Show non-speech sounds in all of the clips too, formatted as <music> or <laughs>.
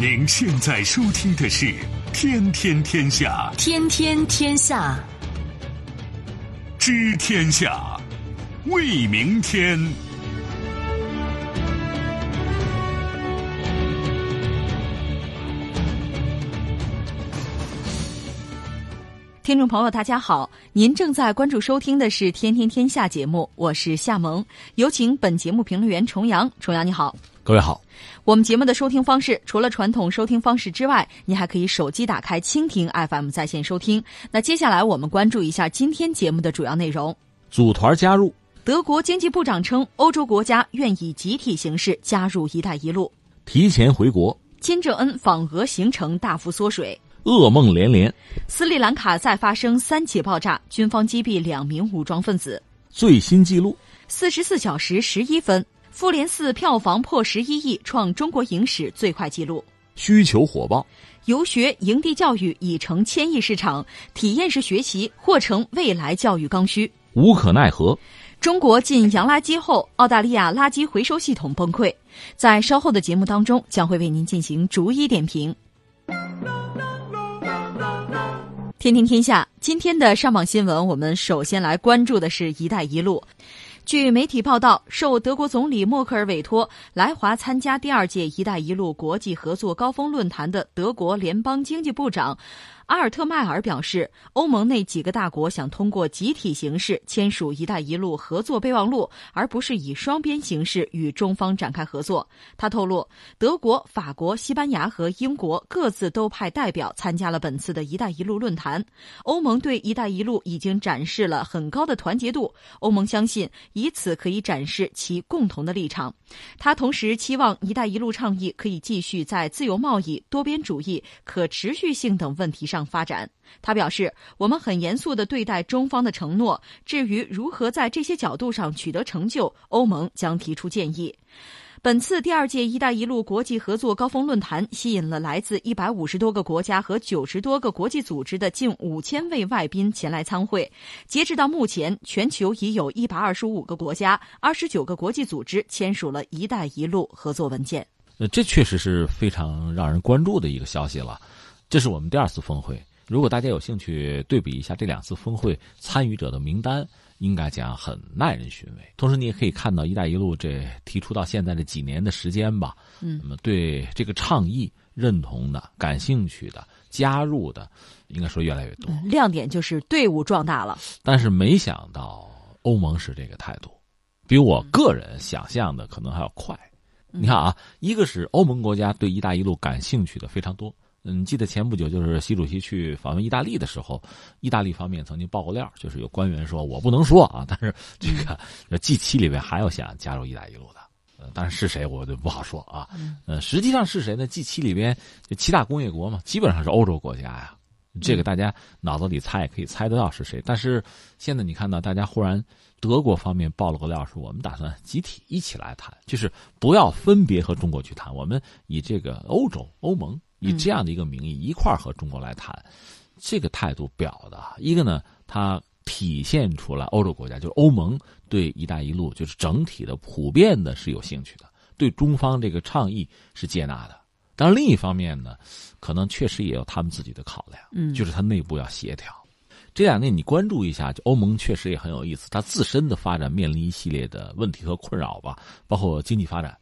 您现在收听的是《天天天下》，天天天下，知天下，为明天。听众朋友，大家好，您正在关注收听的是《天天天下》节目，我是夏萌，有请本节目评论员重阳。重阳你好，各位好。我们节目的收听方式，除了传统收听方式之外，您还可以手机打开蜻蜓 FM 在线收听。那接下来我们关注一下今天节目的主要内容。组团加入，德国经济部长称，欧洲国家愿以集体形式加入“一带一路”。提前回国，金正恩访俄行程大幅缩水。噩梦连连，斯里兰卡再发生三起爆炸，军方击毙两名武装分子。最新纪录：四十四小时十一分，《复联四》票房破十一亿，创中国影史最快纪录。需求火爆，游学营地教育已成千亿市场，体验式学习或成未来教育刚需。无可奈何，中国进洋垃圾后，澳大利亚垃圾回收系统崩溃。在稍后的节目当中，将会为您进行逐一点评。天天天下，今天的上榜新闻，我们首先来关注的是一带一路。据媒体报道，受德国总理默克尔委托来华参加第二届“一带一路”国际合作高峰论坛的德国联邦经济部长。阿尔特迈尔表示，欧盟那几个大国想通过集体形式签署“一带一路”合作备忘录，而不是以双边形式与中方展开合作。他透露，德国、法国、西班牙和英国各自都派代表参加了本次的一带一路论坛。欧盟对“一带一路”已经展示了很高的团结度，欧盟相信以此可以展示其共同的立场。他同时期望“一带一路”倡议可以继续在自由贸易、多边主义、可持续性等问题上。发展，他表示，我们很严肃地对待中方的承诺。至于如何在这些角度上取得成就，欧盟将提出建议。本次第二届“一带一路”国际合作高峰论坛吸引了来自一百五十多个国家和九十多个国际组织的近五千位外宾前来参会。截止到目前，全球已有一百二十五个国家、二十九个国际组织签署了一带一路合作文件。呃，这确实是非常让人关注的一个消息了。这是我们第二次峰会。如果大家有兴趣对比一下这两次峰会参与者的名单，应该讲很耐人寻味。同时，你也可以看到“一带一路”这提出到现在这几年的时间吧，嗯，那么对这个倡议认同的、感兴趣的、加入的，应该说越来越多。亮点就是队伍壮大了。但是没想到欧盟是这个态度，比我个人想象的可能还要快。你看啊，一个是欧盟国家对“一带一路”感兴趣的非常多。嗯，记得前不久就是习主席去访问意大利的时候，意大利方面曾经爆过料，就是有官员说我不能说啊，但是这个 <laughs> G 七里面还有想加入“一带一路”的，呃，但是是谁我就不好说啊。呃，实际上是谁呢？G 七里边就七大工业国嘛，基本上是欧洲国家呀。这个大家脑子里猜也可以猜得到是谁。但是现在你看到大家忽然德国方面爆了个料，说我们打算集体一起来谈，就是不要分别和中国去谈，我们以这个欧洲欧盟。以这样的一个名义一块儿和中国来谈，这个态度表的一个呢，它体现出来欧洲国家就是欧盟对“一带一路”就是整体的普遍的是有兴趣的，对中方这个倡议是接纳的。当然，另一方面呢，可能确实也有他们自己的考量，嗯，就是它内部要协调。这两年你关注一下，就欧盟确实也很有意思，它自身的发展面临一系列的问题和困扰吧，包括经济发展。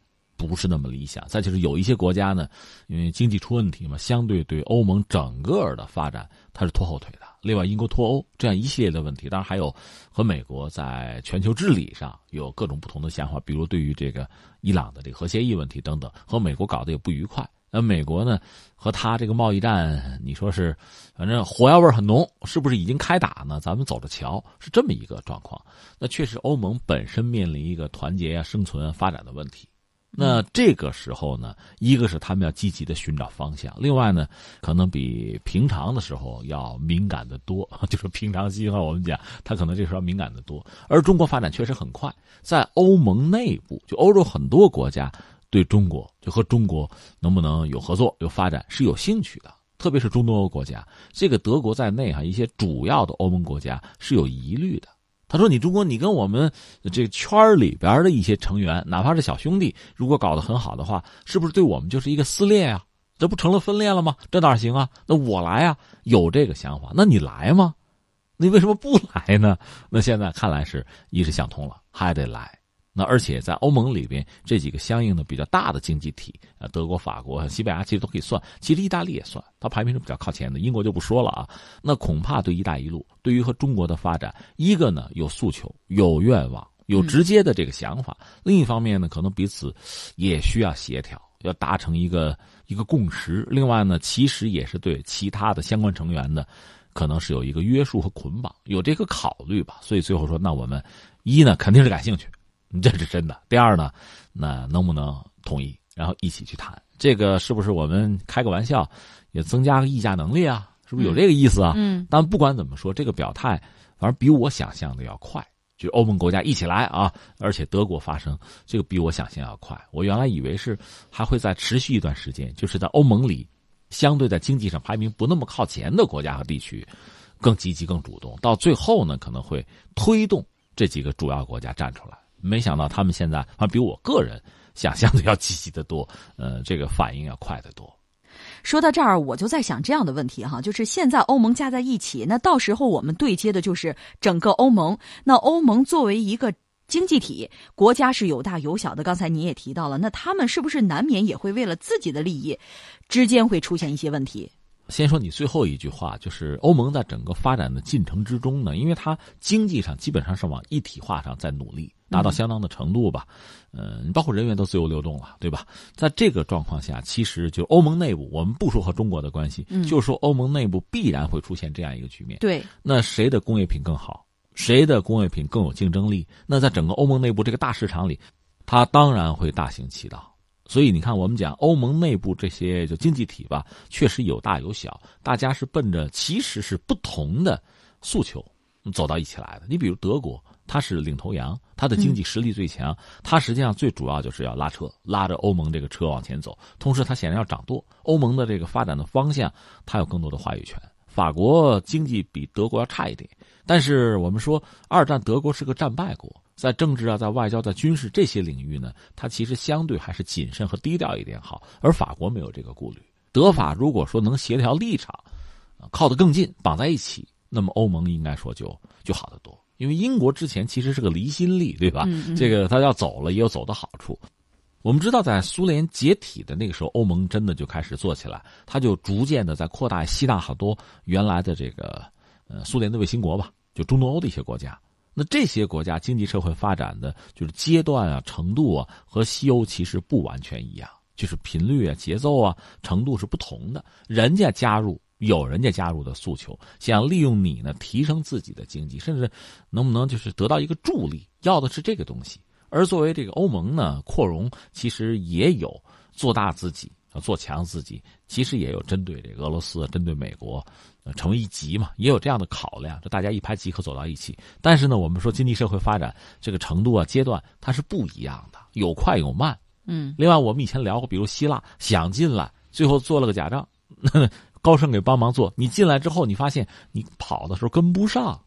不是那么理想。再就是有一些国家呢，因为经济出问题嘛，相对对欧盟整个的发展它是拖后腿的。另外，英国脱欧这样一系列的问题，当然还有和美国在全球治理上有各种不同的想法，比如对于这个伊朗的这个核协议问题等等，和美国搞得也不愉快。那美国呢，和他这个贸易战，你说是反正火药味很浓，是不是已经开打呢？咱们走着瞧，是这么一个状况。那确实，欧盟本身面临一个团结啊、生存啊、发展的问题。那这个时候呢，一个是他们要积极的寻找方向，另外呢，可能比平常的时候要敏感的多。<laughs> 就是平常心啊，我们讲，他可能这时候敏感的多。而中国发展确实很快，在欧盟内部，就欧洲很多国家对中国就和中国能不能有合作、有发展是有兴趣的，特别是中东欧国家，这个德国在内哈，一些主要的欧盟国家是有疑虑的。他说：“你中国，你跟我们这个圈里边的一些成员，哪怕是小兄弟，如果搞得很好的话，是不是对我们就是一个撕裂啊？这不成了分裂了吗？这哪行啊？那我来啊，有这个想法，那你来吗？你为什么不来呢？那现在看来是一是想通了，还得来。那而且在欧盟里边，这几个相应的比较大的经济体啊，德国、法国、西班牙其实都可以算，其实意大利也算，它排名是比较靠前的。英国就不说了啊。那恐怕对“一带一路”对于和中国的发展，一个呢有诉求、有愿望、有直接的这个想法；另一方面呢，可能彼此也需要协调，要达成一个一个共识。另外呢，其实也是对其他的相关成员的。可能是有一个约束和捆绑，有这个考虑吧，所以最后说，那我们一呢肯定是感兴趣，这是真的。第二呢，那能不能同意，然后一起去谈，这个是不是我们开个玩笑，也增加个议价能力啊？是不是有这个意思啊？嗯。但不管怎么说，这个表态反正比我想象的要快，就欧盟国家一起来啊，而且德国发声，这个比我想象要快。我原来以为是还会再持续一段时间，就是在欧盟里。相对在经济上排名不那么靠前的国家和地区，更积极、更主动，到最后呢，可能会推动这几个主要国家站出来。没想到他们现在啊，比我个人想象的要积极的多，呃，这个反应要快得多。说到这儿，我就在想这样的问题哈，就是现在欧盟加在一起，那到时候我们对接的就是整个欧盟。那欧盟作为一个。经济体国家是有大有小的，刚才你也提到了，那他们是不是难免也会为了自己的利益，之间会出现一些问题？先说你最后一句话，就是欧盟在整个发展的进程之中呢，因为它经济上基本上是往一体化上在努力，达到相当的程度吧，嗯，包括人员都自由流动了，对吧？在这个状况下，其实就欧盟内部，我们不说和中国的关系，就说欧盟内部必然会出现这样一个局面。对，那谁的工业品更好？谁的工业品更有竞争力？那在整个欧盟内部这个大市场里，它当然会大行其道。所以你看，我们讲欧盟内部这些就经济体吧，确实有大有小，大家是奔着其实是不同的诉求走到一起来的。你比如德国，它是领头羊，它的经济实力最强，它实际上最主要就是要拉车，拉着欧盟这个车往前走。同时，它显然要掌舵欧盟的这个发展的方向，它有更多的话语权。法国经济比德国要差一点，但是我们说二战德国是个战败国，在政治啊、在外交、在军事这些领域呢，它其实相对还是谨慎和低调一点好。而法国没有这个顾虑，德法如果说能协调立场，靠得更近，绑在一起，那么欧盟应该说就就好得多。因为英国之前其实是个离心力，对吧？这个他要走了也有走的好处。我们知道，在苏联解体的那个时候，欧盟真的就开始做起来，它就逐渐的在扩大，吸纳好多原来的这个呃苏联的卫星国吧，就中东欧的一些国家。那这些国家经济社会发展的就是阶段啊、程度啊，和西欧其实不完全一样，就是频率啊、节奏啊、程度是不同的。人家加入有人家加入的诉求，想利用你呢提升自己的经济，甚至能不能就是得到一个助力，要的是这个东西。而作为这个欧盟呢，扩容其实也有做大自己啊、做强自己，其实也有针对这个俄罗斯、针对美国，成为一极嘛，也有这样的考量，就大家一拍即合走到一起。但是呢，我们说经济社会发展这个程度啊、阶段，它是不一样的，有快有慢。嗯。另外，我们以前聊过，比如希腊想进来，最后做了个假账，<laughs> 高盛给帮忙做。你进来之后，你发现你跑的时候跟不上。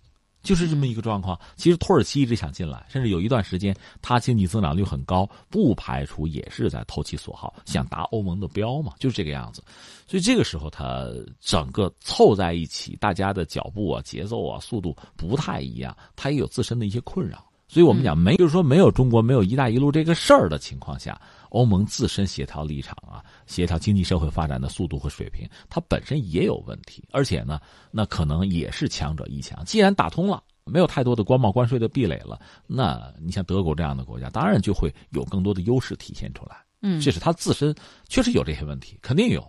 就是这么一个状况。其实土耳其一直想进来，甚至有一段时间，它经济增长率很高，不排除也是在投其所好，想达欧盟的标嘛，就是这个样子。所以这个时候，它整个凑在一起，大家的脚步啊、节奏啊、速度不太一样，它也有自身的一些困扰。所以我们讲，没就是说没有中国没有“一带一路”这个事儿的情况下，欧盟自身协调立场啊、协调经济社会发展的速度和水平，它本身也有问题。而且呢，那可能也是强者一强。既然打通了，没有太多的关贸关税的壁垒了，那你像德国这样的国家，当然就会有更多的优势体现出来。嗯，这是它自身确实有这些问题，肯定有。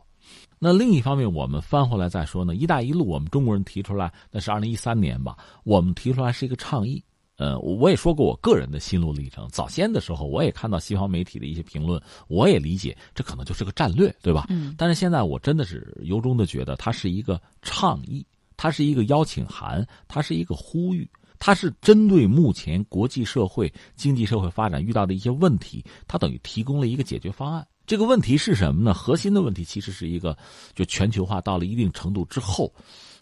那另一方面，我们翻回来再说呢，“一带一路”我们中国人提出来，那是二零一三年吧，我们提出来是一个倡议。呃，我也说过我个人的心路历程。早先的时候，我也看到西方媒体的一些评论，我也理解这可能就是个战略，对吧？嗯。但是现在我真的是由衷的觉得，它是一个倡议，它是一个邀请函，它是一个呼吁，它是针对目前国际社会经济社会发展遇到的一些问题，它等于提供了一个解决方案。这个问题是什么呢？核心的问题其实是一个，就全球化到了一定程度之后，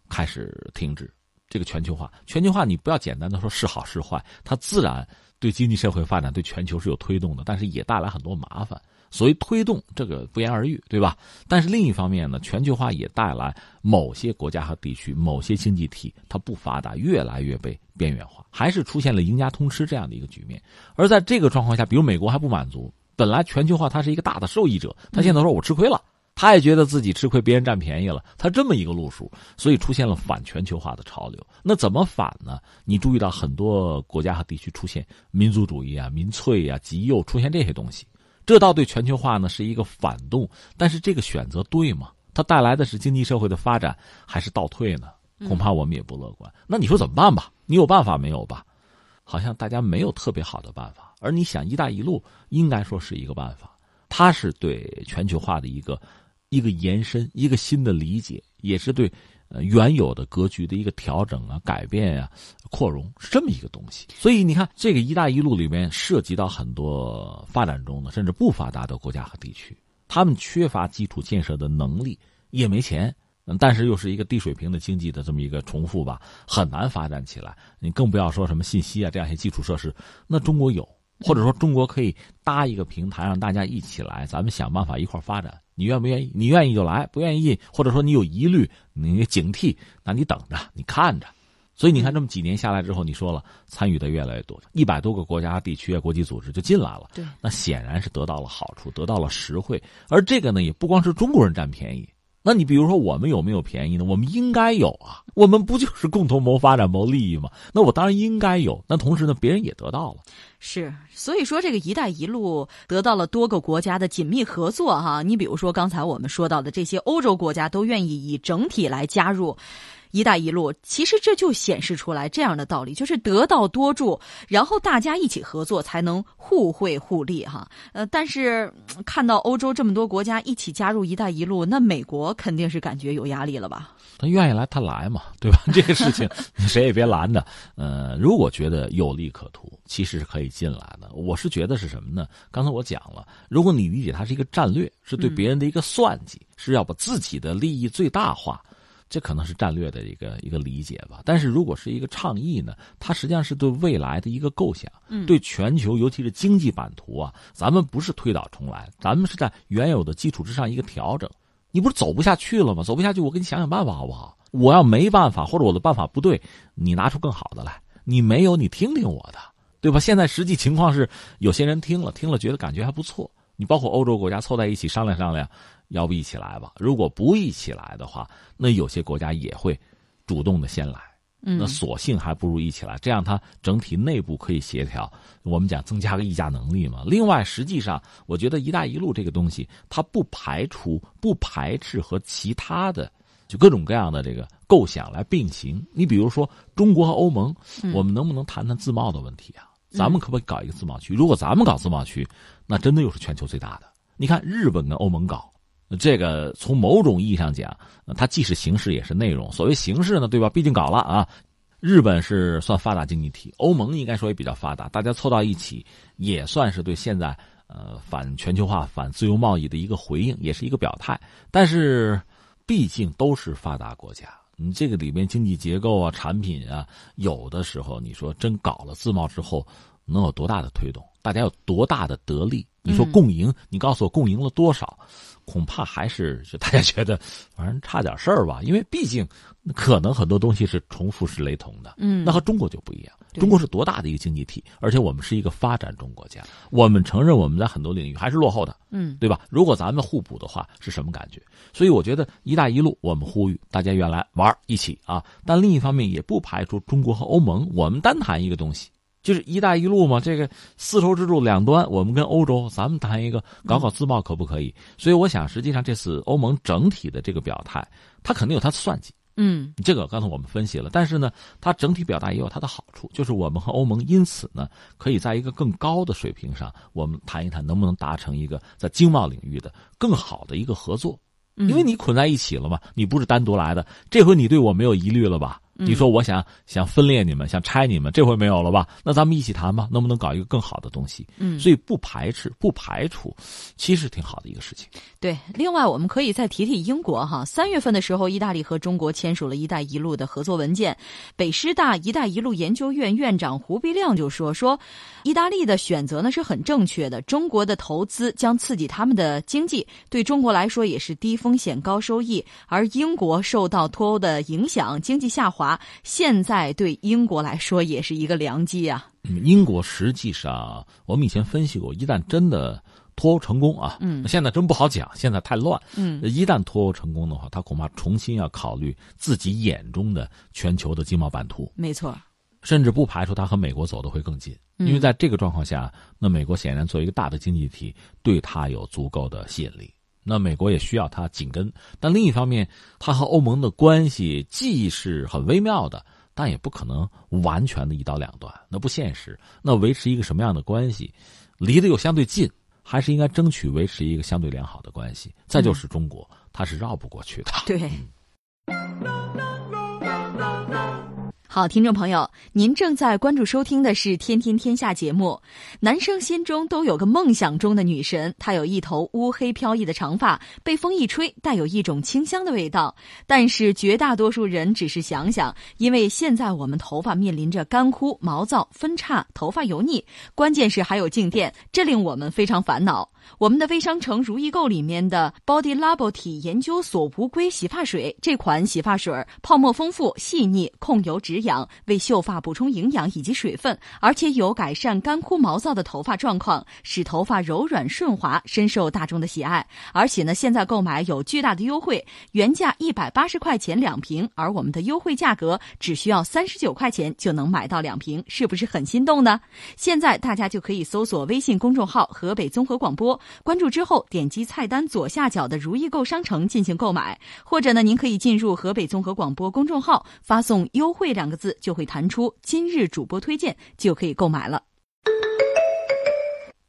开始停止。这个全球化，全球化你不要简单的说是好是坏，它自然对经济社会发展、对全球是有推动的，但是也带来很多麻烦。所谓推动，这个不言而喻，对吧？但是另一方面呢，全球化也带来某些国家和地区、某些经济体它不发达，越来越被边缘化，还是出现了赢家通吃这样的一个局面。而在这个状况下，比如美国还不满足，本来全球化它是一个大的受益者，他现在说我吃亏了。他也觉得自己吃亏，别人占便宜了。他这么一个路数，所以出现了反全球化的潮流。那怎么反呢？你注意到很多国家和地区出现民族主义啊、民粹啊、极右出现这些东西，这倒对全球化呢是一个反动。但是这个选择对吗？它带来的是经济社会的发展，还是倒退呢？恐怕我们也不乐观。那你说怎么办吧？你有办法没有吧？好像大家没有特别好的办法。而你想，“一带一路”应该说是一个办法，它是对全球化的一个。一个延伸，一个新的理解，也是对呃原有的格局的一个调整啊、改变啊、扩容，是这么一个东西。所以你看，这个“一带一路”里面涉及到很多发展中的甚至不发达的国家和地区，他们缺乏基础建设的能力，也没钱，但是又是一个低水平的经济的这么一个重复吧，很难发展起来。你更不要说什么信息啊这样一些基础设施，那中国有，或者说中国可以搭一个平台，让大家一起来，咱们想办法一块发展。你愿不愿意？你愿意就来，不愿意或者说你有疑虑，你警惕，那你等着，你看着。所以你看，这么几年下来之后，你说了参与的越来越多，一百多个国家、地区啊、国际组织就进来了。对，那显然是得到了好处，得到了实惠。而这个呢，也不光是中国人占便宜。那你比如说，我们有没有便宜呢？我们应该有啊，我们不就是共同谋发展、谋利益吗？那我当然应该有。那同时呢，别人也得到了。是，所以说这个“一带一路”得到了多个国家的紧密合作哈。你比如说刚才我们说到的这些欧洲国家都愿意以整体来加入。“一带一路”其实这就显示出来这样的道理，就是得道多助，然后大家一起合作，才能互惠互利哈。呃，但是看到欧洲这么多国家一起加入“一带一路”，那美国肯定是感觉有压力了吧？他愿意来，他来嘛，对吧？<laughs> 这个事情 <laughs> 谁也别拦着。呃，如果觉得有利可图，其实是可以进来的。我是觉得是什么呢？刚才我讲了，如果你理解它是一个战略，是对别人的一个算计，是要把自己的利益最大化。这可能是战略的一个一个理解吧，但是如果是一个倡议呢，它实际上是对未来的一个构想，对全球尤其是经济版图啊，咱们不是推倒重来，咱们是在原有的基础之上一个调整。你不是走不下去了吗？走不下去，我给你想想办法好不好？我要没办法，或者我的办法不对，你拿出更好的来。你没有，你听听我的，对吧？现在实际情况是，有些人听了听了，觉得感觉还不错。你包括欧洲国家凑在一起商量商量。要不一起来吧？如果不一起来的话，那有些国家也会主动的先来。那索性还不如一起来，这样它整体内部可以协调。我们讲增加个议价能力嘛。另外，实际上我觉得“一带一路”这个东西，它不排除、不排斥和其他的就各种各样的这个构想来并行。你比如说，中国和欧盟，我们能不能谈谈自贸的问题啊？咱们可不可以搞一个自贸区？如果咱们搞自贸区，那真的又是全球最大的。你看，日本跟欧盟搞。这个从某种意义上讲，它既是形式也是内容。所谓形式呢，对吧？毕竟搞了啊，日本是算发达经济体，欧盟应该说也比较发达，大家凑到一起也算是对现在呃反全球化、反自由贸易的一个回应，也是一个表态。但是，毕竟都是发达国家，你这个里面经济结构啊、产品啊，有的时候你说真搞了自贸之后，能有多大的推动？大家有多大的得利？你说共赢？你告诉我共赢了多少？恐怕还是就大家觉得，反正差点事儿吧。因为毕竟可能很多东西是重复是雷同的。嗯，那和中国就不一样。中国是多大的一个经济体，而且我们是一个发展中国家。我们承认我们在很多领域还是落后的。嗯，对吧？如果咱们互补的话，是什么感觉？所以我觉得“一带一路”，我们呼吁大家原来玩一起啊。但另一方面，也不排除中国和欧盟，我们单谈一个东西。就是“一带一路”嘛，这个丝绸之路两端，我们跟欧洲，咱们谈一个搞搞自贸可不可以？所以我想，实际上这次欧盟整体的这个表态，它肯定有它的算计。嗯，这个刚才我们分析了，但是呢，它整体表达也有它的好处，就是我们和欧盟因此呢，可以在一个更高的水平上，我们谈一谈能不能达成一个在经贸领域的更好的一个合作。因为你捆在一起了嘛，你不是单独来的，这回你对我没有疑虑了吧？你说我想想分裂你们，想拆你们，这回没有了吧？那咱们一起谈吧，能不能搞一个更好的东西？嗯，所以不排斥、不排除，其实挺好的一个事情。对，另外我们可以再提提英国哈。三月份的时候，意大利和中国签署了一带一路的合作文件。北师大一带一路研究院院长胡必亮就说：“说，意大利的选择呢是很正确的。中国的投资将刺激他们的经济，对中国来说也是低风险高收益。而英国受到脱欧的影响，经济下滑，现在对英国来说也是一个良机啊。英国实际上，我们以前分析过，一旦真的脱欧成功啊，嗯，现在真不好讲，现在太乱，嗯，一旦脱欧成功的话，他恐怕重新要考虑自己眼中的全球的经贸版图，没错，甚至不排除他和美国走的会更近，因为在这个状况下，那美国显然作为一个大的经济体，对他有足够的吸引力。那美国也需要它紧跟，但另一方面，它和欧盟的关系既是很微妙的，但也不可能完全的一刀两断，那不现实。那维持一个什么样的关系，离得又相对近，还是应该争取维持一个相对良好的关系。再就是中国，它是绕不过去的。对。好，听众朋友，您正在关注收听的是《天天天下》节目。男生心中都有个梦想中的女神，她有一头乌黑飘逸的长发，被风一吹，带有一种清香的味道。但是绝大多数人只是想想，因为现在我们头发面临着干枯、毛躁、分叉、头发油腻，关键是还有静电，这令我们非常烦恼。我们的微商城如意购里面的 Body Labo 体研究所无硅洗发水，这款洗发水泡沫丰富、细腻，控油止痒，为秀发补充营养以及水分，而且有改善干枯毛躁的头发状况，使头发柔软顺滑，深受大众的喜爱。而且呢，现在购买有巨大的优惠，原价一百八十块钱两瓶，而我们的优惠价格只需要三十九块钱就能买到两瓶，是不是很心动呢？现在大家就可以搜索微信公众号“河北综合广播”。关注之后，点击菜单左下角的如意购商城进行购买，或者呢，您可以进入河北综合广播公众号，发送“优惠”两个字，就会弹出今日主播推荐，就可以购买了。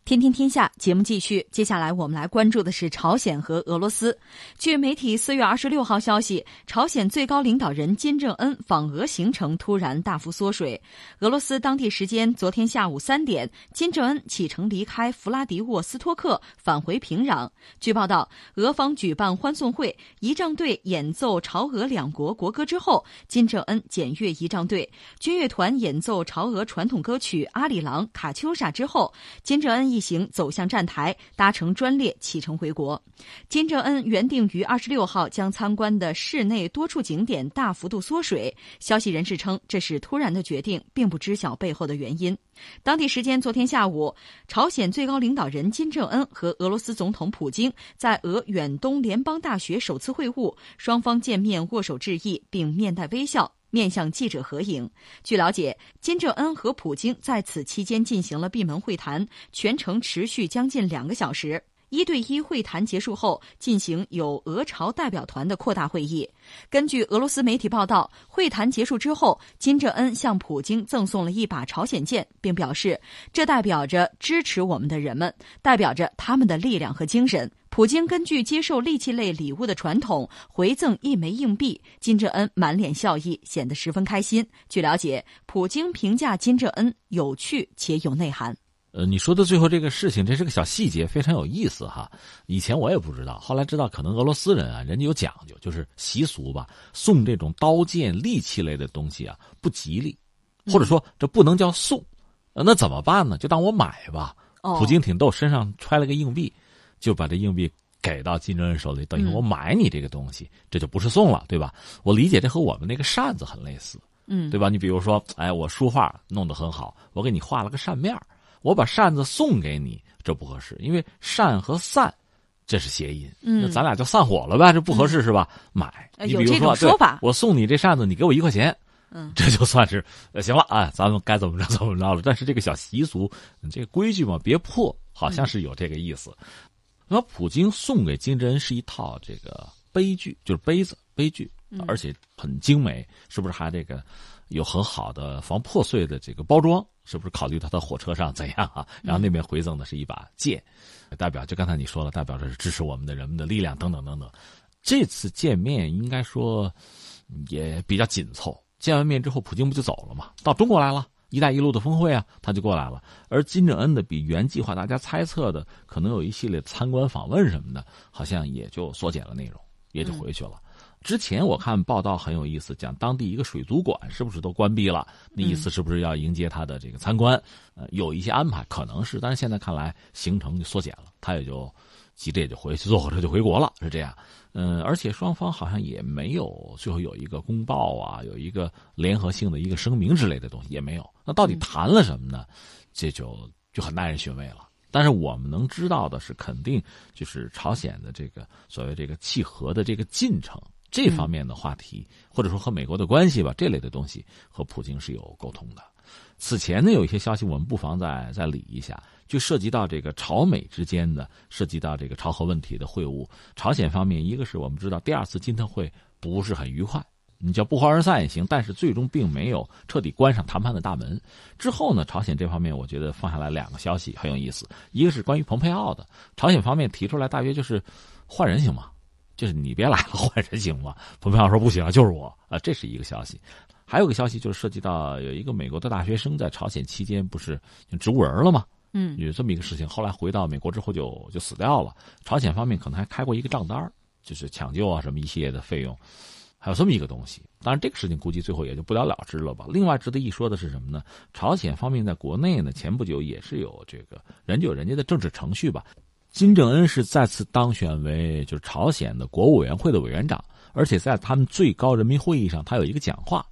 天天天下节目继续，接下来我们来关注的是朝鲜和俄罗斯。据媒体四月二十六号消息，朝鲜最高领导人金正恩访俄行程突然大幅缩水。俄罗斯当地时间昨天下午三点，金正恩启程离开弗拉迪沃斯托克，返回平壤。据报道，俄方举办欢送会，仪仗队演奏朝俄两国国歌之后，金正恩检阅仪仗队，军乐团演奏朝俄传统歌曲《阿里郎》《卡秋莎》之后，金正恩一。行走向站台，搭乘专列启程回国。金正恩原定于二十六号将参观的市内多处景点大幅度缩水。消息人士称，这是突然的决定，并不知晓背后的原因。当地时间昨天下午，朝鲜最高领导人金正恩和俄罗斯总统普京在俄远东联邦大学首次会晤，双方见面握手致意，并面带微笑。面向记者合影。据了解，金正恩和普京在此期间进行了闭门会谈，全程持续将近两个小时。一对一会谈结束后，进行有俄朝代表团的扩大会议。根据俄罗斯媒体报道，会谈结束之后，金正恩向普京赠送了一把朝鲜剑，并表示这代表着支持我们的人们，代表着他们的力量和精神。普京根据接受利器类礼物的传统，回赠一枚硬币。金正恩满脸笑意，显得十分开心。据了解，普京评价金正恩有趣且有内涵。呃，你说的最后这个事情，这是个小细节，非常有意思哈。以前我也不知道，后来知道，可能俄罗斯人啊，人家有讲究，就是习俗吧，送这种刀剑利器类的东西啊，不吉利，或者说这不能叫送，那怎么办呢？就当我买吧。普京挺逗，身上揣了个硬币，就把这硬币给到金正恩手里，等于我买你这个东西，这就不是送了，对吧？我理解这和我们那个扇子很类似，嗯，对吧？你比如说，哎，我书画弄得很好，我给你画了个扇面我把扇子送给你，这不合适，因为扇和散，这是谐音。嗯，那咱俩就散伙了呗，这不合适是吧？买，你比如说，说法，我送你这扇子，你给我一块钱，嗯，这就算是行了啊，咱们该怎么着 <laughs> 怎么着了。但是这个小习俗，这个规矩嘛，别破，好像是有这个意思。那么，普京送给金正恩是一套这个杯具，就是杯子杯具，而且很精美，是不是还这个？有很好的防破碎的这个包装，是不是考虑到他的火车上怎样啊？然后那边回赠的是一把剑，代表就刚才你说了，代表着是支持我们的人们的力量等等等等。这次见面应该说也比较紧凑，见完面之后，普京不就走了吗？到中国来了，“一带一路”的峰会啊，他就过来了。而金正恩的比原计划大家猜测的可能有一系列参观访问什么的，好像也就缩减了内容，也就回去了。之前我看报道很有意思，讲当地一个水族馆是不是都关闭了？那意思是不是要迎接他的这个参观？呃，有一些安排，可能是，但是现在看来行程就缩减了，他也就急着也就回去坐火车就回国了，是这样。嗯，而且双方好像也没有最后有一个公报啊，有一个联合性的一个声明之类的东西也没有。那到底谈了什么呢？这就就很耐人寻味了。但是我们能知道的是，肯定就是朝鲜的这个所谓这个契合的这个进程。这方面的话题，或者说和美国的关系吧，这类的东西和普京是有沟通的。此前呢，有一些消息，我们不妨再再理一下，就涉及到这个朝美之间的，涉及到这个朝核问题的会晤。朝鲜方面，一个是我们知道第二次金特会不是很愉快，你叫不欢而散也行，但是最终并没有彻底关上谈判的大门。之后呢，朝鲜这方面我觉得放下来两个消息很有意思，一个是关于蓬佩奥的，朝鲜方面提出来大约就是换人行吗？就是你别来了，换人行吗？彭佩奥说不行，就是我啊，这是一个消息。还有个消息就是涉及到有一个美国的大学生在朝鲜期间不是植物人了吗？嗯，有这么一个事情。后来回到美国之后就就死掉了。朝鲜方面可能还开过一个账单就是抢救啊什么一系列的费用，还有这么一个东西。当然这个事情估计最后也就不了了之了吧。另外值得一说的是什么呢？朝鲜方面在国内呢，前不久也是有这个人就有人家的政治程序吧。金正恩是再次当选为就是朝鲜的国务委员会的委员长，而且在他们最高人民会议上，他有一个讲话，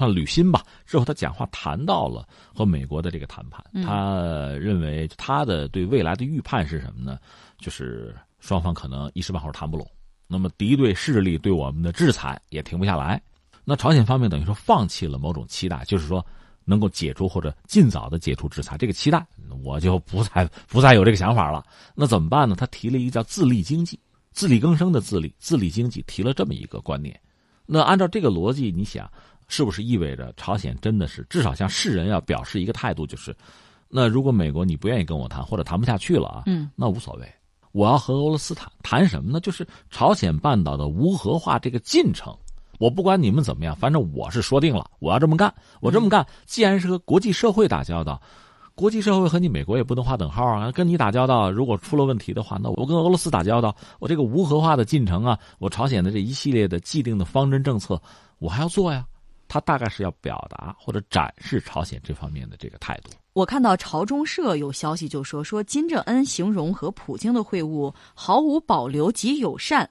像履新吧。之后他讲话谈到了和美国的这个谈判，他认为他的对未来的预判是什么呢？就是双方可能一时半会儿谈不拢，那么敌对势力对我们的制裁也停不下来。那朝鲜方面等于说放弃了某种期待，就是说。能够解除或者尽早的解除制裁，这个期待我就不再不再有这个想法了。那怎么办呢？他提了一个叫自立经济、自力更生的自立、自立经济，提了这么一个观念。那按照这个逻辑，你想，是不是意味着朝鲜真的是至少向世人要表示一个态度，就是那如果美国你不愿意跟我谈，或者谈不下去了啊，嗯，那无所谓，我要和俄罗斯谈谈什么呢？就是朝鲜半岛的无核化这个进程。我不管你们怎么样，反正我是说定了，我要这么干。我这么干，既然是和国际社会打交道，国际社会和你美国也不能划等号啊。跟你打交道，如果出了问题的话，那我跟俄罗斯打交道，我这个无核化的进程啊，我朝鲜的这一系列的既定的方针政策，我还要做呀。他大概是要表达或者展示朝鲜这方面的这个态度。我看到朝中社有消息就说，说金正恩形容和普京的会晤毫无保留及友善，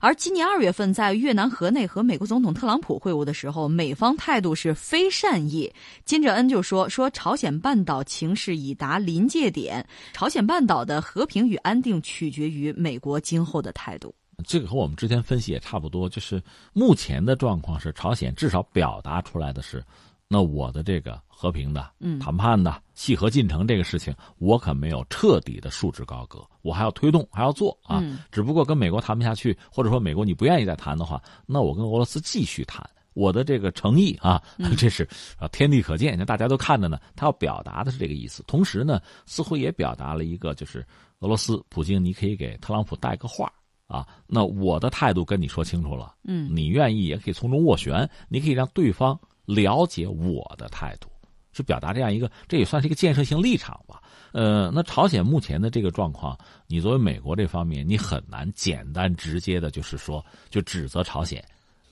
而今年二月份在越南河内和美国总统特朗普会晤的时候，美方态度是非善意。金正恩就说，说朝鲜半岛情势已达临界点，朝鲜半岛的和平与安定取决于美国今后的态度。这个和我们之前分析也差不多，就是目前的状况是，朝鲜至少表达出来的是，那我的这个和平的、谈判的、契合进程这个事情，我可没有彻底的束之高阁，我还要推动，还要做啊。只不过跟美国谈不下去，或者说美国你不愿意再谈的话，那我跟俄罗斯继续谈，我的这个诚意啊，<laughs> 这是啊天地可见，那大家都看着呢。他要表达的是这个意思，同时呢，似乎也表达了一个，就是俄罗斯普京，你可以给特朗普带个话。啊，那我的态度跟你说清楚了，嗯，你愿意也可以从中斡旋，你可以让对方了解我的态度，是表达这样一个，这也算是一个建设性立场吧。呃，那朝鲜目前的这个状况，你作为美国这方面，你很难简单直接的，就是说就指责朝鲜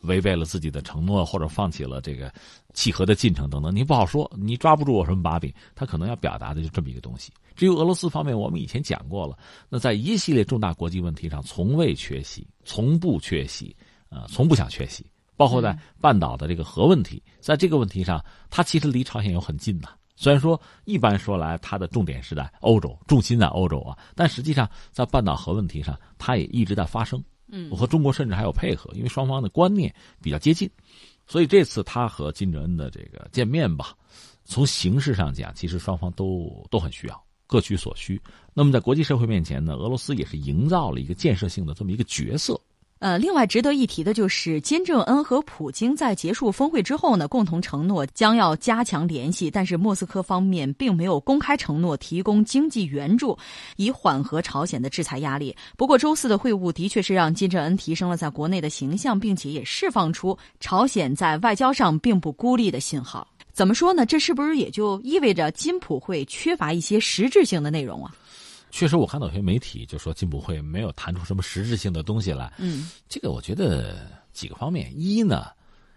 违背了自己的承诺，或者放弃了这个契合的进程等等，你不好说，你抓不住我什么把柄，他可能要表达的就这么一个东西。至于俄罗斯方面，我们以前讲过了。那在一系列重大国际问题上，从未缺席，从不缺席，呃，从不想缺席。包括在半岛的这个核问题，在这个问题上，它其实离朝鲜有很近呐。虽然说一般说来，它的重点是在欧洲，重心在欧洲啊，但实际上在半岛核问题上，它也一直在发生。嗯，我和中国甚至还有配合，因为双方的观念比较接近，所以这次他和金正恩的这个见面吧，从形式上讲，其实双方都都很需要。各取所需。那么，在国际社会面前呢，俄罗斯也是营造了一个建设性的这么一个角色。呃，另外值得一提的就是，金正恩和普京在结束峰会之后呢，共同承诺将要加强联系，但是莫斯科方面并没有公开承诺提供经济援助，以缓和朝鲜的制裁压力。不过，周四的会晤的确是让金正恩提升了在国内的形象，并且也释放出朝鲜在外交上并不孤立的信号。怎么说呢？这是不是也就意味着金普会缺乏一些实质性的内容啊？确实，我看到有些媒体就说金普会没有谈出什么实质性的东西来。嗯，这个我觉得几个方面：一呢，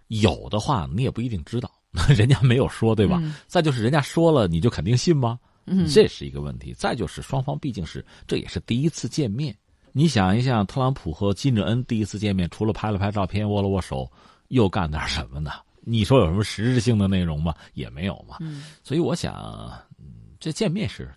有的话你也不一定知道，<laughs> 人家没有说，对吧？再就是人家说了，你就肯定信吗？嗯，这是一个问题。再就是双方毕竟是这也是第一次见面，你想一想，特朗普和金正恩第一次见面，除了拍了拍照片、握了握手，又干点什么呢？你说有什么实质性的内容吗？也没有嘛。嗯，所以我想，这见面是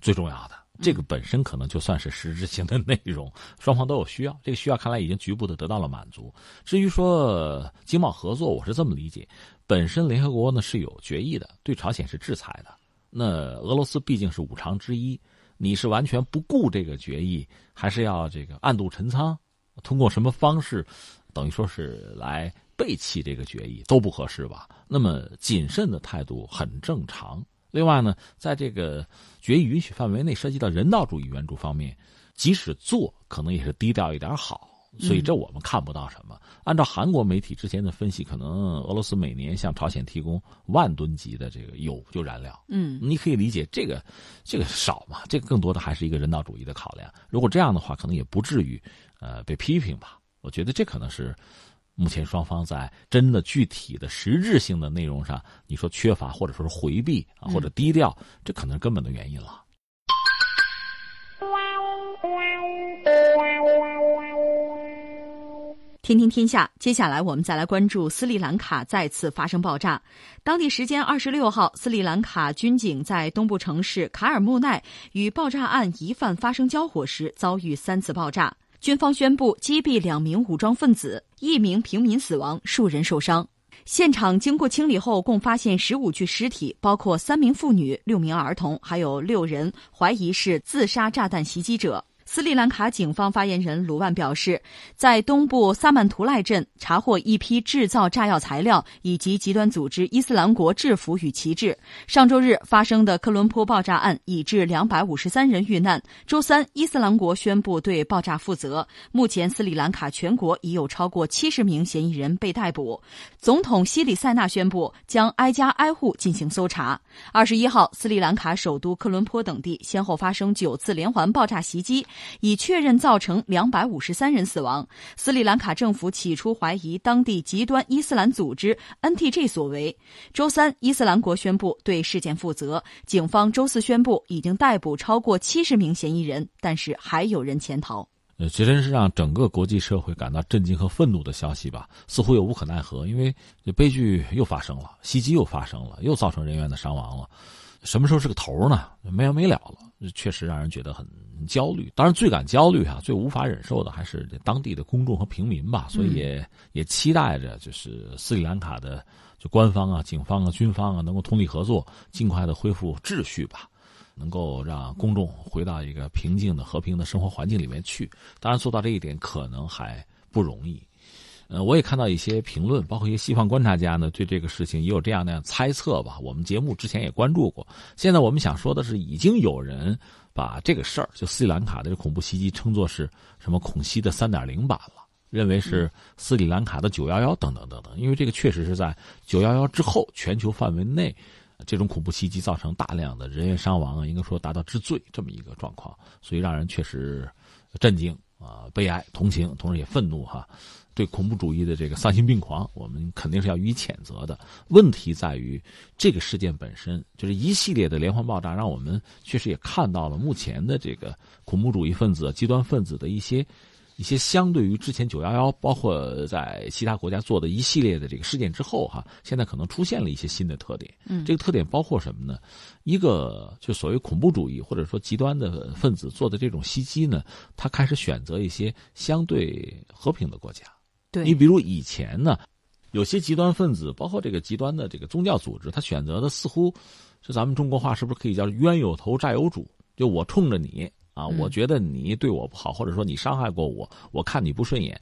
最重要的。这个本身可能就算是实质性的内容，<laughs> 双方都有需要。这个需要看来已经局部的得到了满足。至于说经贸合作，我是这么理解：本身联合国呢是有决议的，对朝鲜是制裁的。那俄罗斯毕竟是五常之一，你是完全不顾这个决议，还是要这个暗度陈仓？通过什么方式，等于说是来背弃这个决议，都不合适吧？那么谨慎的态度很正常。另外呢，在这个决议允许范围内，涉及到人道主义援助方面，即使做，可能也是低调一点好。所以这我们看不到什么。按照韩国媒体之前的分析，可能俄罗斯每年向朝鲜提供万吨级的这个油就燃料。嗯，你可以理解这个，这个少嘛？这个更多的还是一个人道主义的考量。如果这样的话，可能也不至于呃被批评吧。我觉得这可能是。目前双方在真的具体的实质性的内容上，你说缺乏或者说是回避啊，或者低调，这可能是根本的原因了。听听天下，接下来我们再来关注斯里兰卡再次发生爆炸。当地时间二十六号，斯里兰卡军警在东部城市卡尔木奈与爆炸案疑犯发生交火时，遭遇三次爆炸。军方宣布击毙两名武装分子，一名平民死亡，数人受伤。现场经过清理后，共发现十五具尸体，包括三名妇女、六名儿童，还有六人怀疑是自杀炸弹袭击者。斯里兰卡警方发言人鲁万表示，在东部萨曼图赖镇查获一批制造炸药材料以及极端组织伊斯兰国制服与旗帜。上周日发生的科伦坡爆炸案已致两百五十三人遇难。周三，伊斯兰国宣布对爆炸负责。目前，斯里兰卡全国已有超过七十名嫌疑人被逮捕。总统西里塞纳宣布将挨家挨户进行搜查。二十一号，斯里兰卡首都科伦坡等地先后发生九次连环爆炸袭击。已确认造成两百五十三人死亡。斯里兰卡政府起初怀疑当地极端伊斯兰组织 NTG 所为。周三，伊斯兰国宣布对事件负责。警方周四宣布已经逮捕超过七十名嫌疑人，但是还有人潜逃。呃，这真是让整个国际社会感到震惊和愤怒的消息吧？似乎又无可奈何，因为这悲剧又发生了，袭击又发生了，又造成人员的伤亡了。什么时候是个头呢？没完没了了，确实让人觉得很焦虑。当然，最感焦虑啊，最无法忍受的还是当地的公众和平民吧。所以也也期待着，就是斯里兰卡的就官方啊、警方啊、军方啊，能够通力合作，尽快的恢复秩序吧，能够让公众回到一个平静的、和平的生活环境里面去。当然，做到这一点可能还不容易。呃，我也看到一些评论，包括一些西方观察家呢，对这个事情也有这样那样猜测吧。我们节目之前也关注过。现在我们想说的是，已经有人把这个事儿，就斯里兰卡的这恐怖袭击，称作是什么恐袭的三点零版了，认为是斯里兰卡的九幺幺等等等等。因为这个确实是在九幺幺之后，全球范围内这种恐怖袭击造成大量的人员伤亡，应该说达到之最这么一个状况，所以让人确实震惊啊、悲哀、同情，同时也愤怒哈。对恐怖主义的这个丧心病狂，我们肯定是要予以谴责的。问题在于，这个事件本身就是一系列的连环爆炸，让我们确实也看到了目前的这个恐怖主义分子、极端分子的一些。一些相对于之前九幺幺，包括在其他国家做的一系列的这个事件之后，哈，现在可能出现了一些新的特点。嗯，这个特点包括什么呢？一个就所谓恐怖主义或者说极端的分子做的这种袭击呢，他开始选择一些相对和平的国家。对你比如以前呢，有些极端分子，包括这个极端的这个宗教组织，他选择的似乎是咱们中国话是不是可以叫冤有头债有主？就我冲着你。啊，我觉得你对我不好，或者说你伤害过我，我看你不顺眼，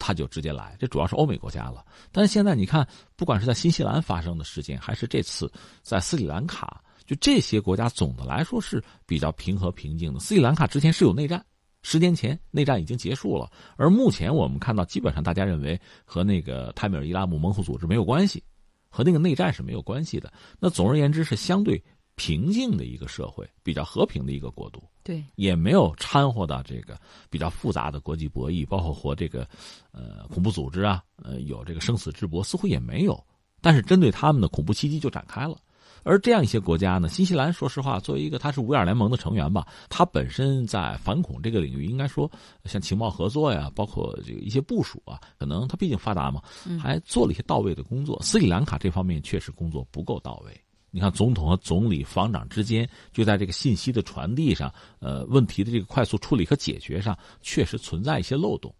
他就直接来。这主要是欧美国家了。但是现在你看，不管是在新西兰发生的事件，还是这次在斯里兰卡，就这些国家总的来说是比较平和平静的。斯里兰卡之前是有内战，十年前内战已经结束了，而目前我们看到，基本上大家认为和那个泰米尔伊拉姆门户组织没有关系，和那个内战是没有关系的。那总而言之是相对。平静的一个社会，比较和平的一个国度，对，也没有掺和到这个比较复杂的国际博弈，包括和这个呃恐怖组织啊，呃有这个生死之搏，似乎也没有。但是针对他们的恐怖袭击就展开了。而这样一些国家呢，新西兰说实话，作为一个它是五眼联盟的成员吧，它本身在反恐这个领域，应该说像情报合作呀，包括这个一些部署啊，可能它毕竟发达嘛，还做了一些到位的工作。斯里兰卡这方面确实工作不够到位。你看，总统和总理、防长之间就在这个信息的传递上，呃，问题的这个快速处理和解决上，确实存在一些漏洞。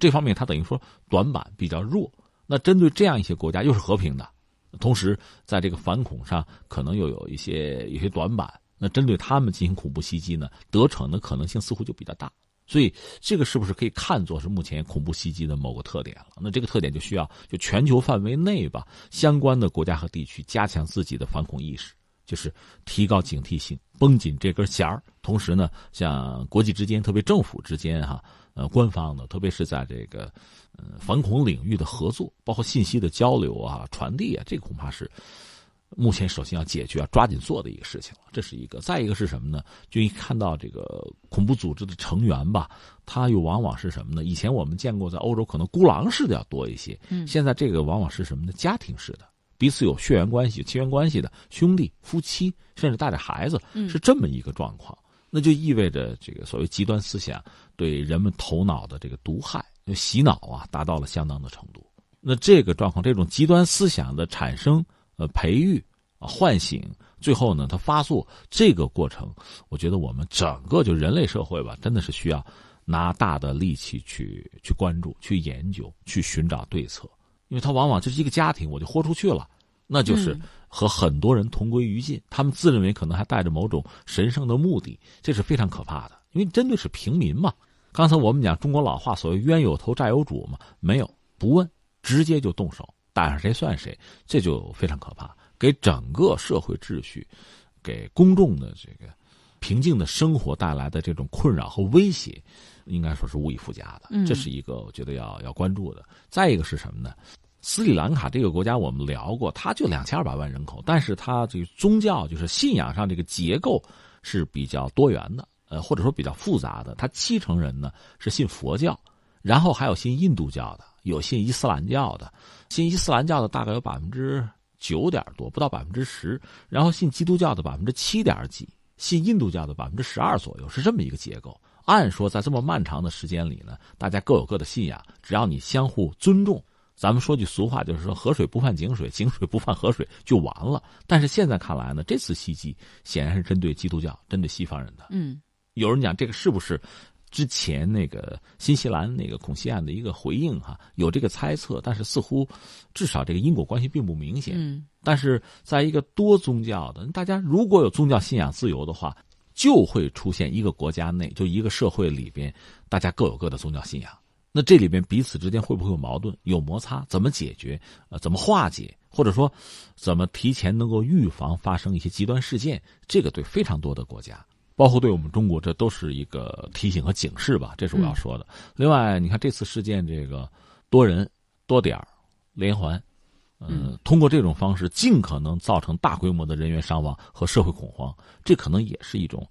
这方面他等于说短板比较弱。那针对这样一些国家，又是和平的，同时在这个反恐上可能又有一些有些短板。那针对他们进行恐怖袭击呢，得逞的可能性似乎就比较大。所以，这个是不是可以看作是目前恐怖袭击的某个特点了？那这个特点就需要就全球范围内吧，相关的国家和地区加强自己的反恐意识，就是提高警惕性，绷紧这根弦儿。同时呢，像国际之间，特别政府之间哈，呃，官方的，特别是在这个呃反恐领域的合作，包括信息的交流啊、传递啊，这个恐怕是。目前首先要解决、要抓紧做的一个事情了，这是一个。再一个是什么呢？就一看到这个恐怖组织的成员吧，他又往往是什么呢？以前我们见过，在欧洲可能孤狼式的要多一些，嗯，现在这个往往是什么呢？家庭式的，彼此有血缘关系、亲缘关系的兄弟、夫妻，甚至带着孩子，是这么一个状况。那就意味着这个所谓极端思想对人们头脑的这个毒害、洗脑啊，达到了相当的程度。那这个状况，这种极端思想的产生。呃，培育啊，唤醒，最后呢，它发作这个过程，我觉得我们整个就人类社会吧，真的是需要拿大的力气去去关注、去研究、去寻找对策，因为它往往就是一个家庭，我就豁出去了，那就是和很多人同归于尽，他们自认为可能还带着某种神圣的目的，这是非常可怕的，因为针对是平民嘛。刚才我们讲中国老话，所谓冤有头债有主嘛，没有不问，直接就动手。打上谁算谁，这就非常可怕，给整个社会秩序、给公众的这个平静的生活带来的这种困扰和威胁，应该说是无以复加的。这是一个我觉得要要关注的。再一个是什么呢？斯里兰卡这个国家我们聊过，它就两千二百万人口，但是它这个宗教就是信仰上这个结构是比较多元的，呃，或者说比较复杂的。它七成人呢是信佛教，然后还有信印度教的。有信伊斯兰教的，信伊斯兰教的大概有百分之九点多，不到百分之十。然后信基督教的百分之七点几，信印度教的百分之十二左右，是这么一个结构。按说在这么漫长的时间里呢，大家各有各的信仰，只要你相互尊重，咱们说句俗话，就是说河水不犯井水，井水不犯河水就完了。但是现在看来呢，这次袭击显然是针对基督教，针对西方人的。嗯，有人讲这个是不是？之前那个新西兰那个恐袭案的一个回应哈，有这个猜测，但是似乎至少这个因果关系并不明显。嗯，但是在一个多宗教的，大家如果有宗教信仰自由的话，就会出现一个国家内就一个社会里边，大家各有各的宗教信仰。那这里边彼此之间会不会有矛盾、有摩擦？怎么解决？呃，怎么化解？或者说，怎么提前能够预防发生一些极端事件？这个对非常多的国家。包括对我们中国，这都是一个提醒和警示吧，这是我要说的。另外，你看这次事件，这个多人多点连环，嗯，通过这种方式尽可能造成大规模的人员伤亡和社会恐慌，这可能也是一种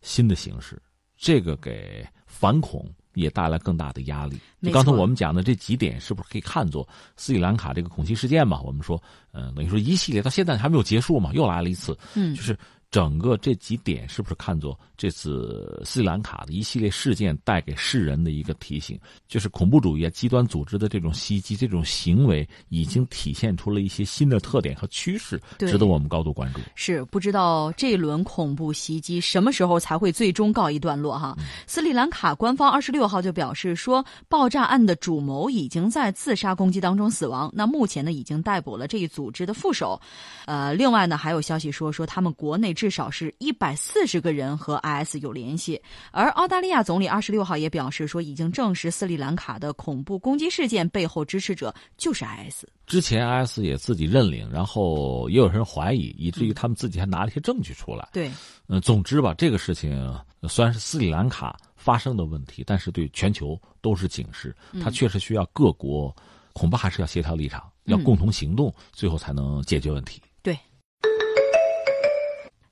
新的形式。这个给反恐也带来更大的压力。就刚才我们讲的这几点，是不是可以看作斯里兰卡这个恐袭事件嘛？我们说，嗯，等于说一系列到现在还没有结束嘛，又来了一次，嗯，就是。整个这几点是不是看作这次斯里兰卡的一系列事件带给世人的一个提醒？就是恐怖主义啊、极端组织的这种袭击、这种行为，已经体现出了一些新的特点和趋势，值得我们高度关注。是不知道这一轮恐怖袭击什么时候才会最终告一段落？哈，斯里兰卡官方二十六号就表示说，爆炸案的主谋已经在自杀攻击当中死亡。那目前呢，已经逮捕了这一组织的副手。呃，另外呢，还有消息说说他们国内。至少是一百四十个人和 IS 有联系。而澳大利亚总理二十六号也表示说，已经证实斯里兰卡的恐怖攻击事件背后支持者就是 IS。之前 IS 也自己认领，然后也有人怀疑，以至于他们自己还拿了一些证据出来。对，嗯，总之吧，这个事情虽然是斯里兰卡发生的问题，但是对全球都是警示。它确实需要各国，恐怕还是要协调立场，要共同行动，最后才能解决问题。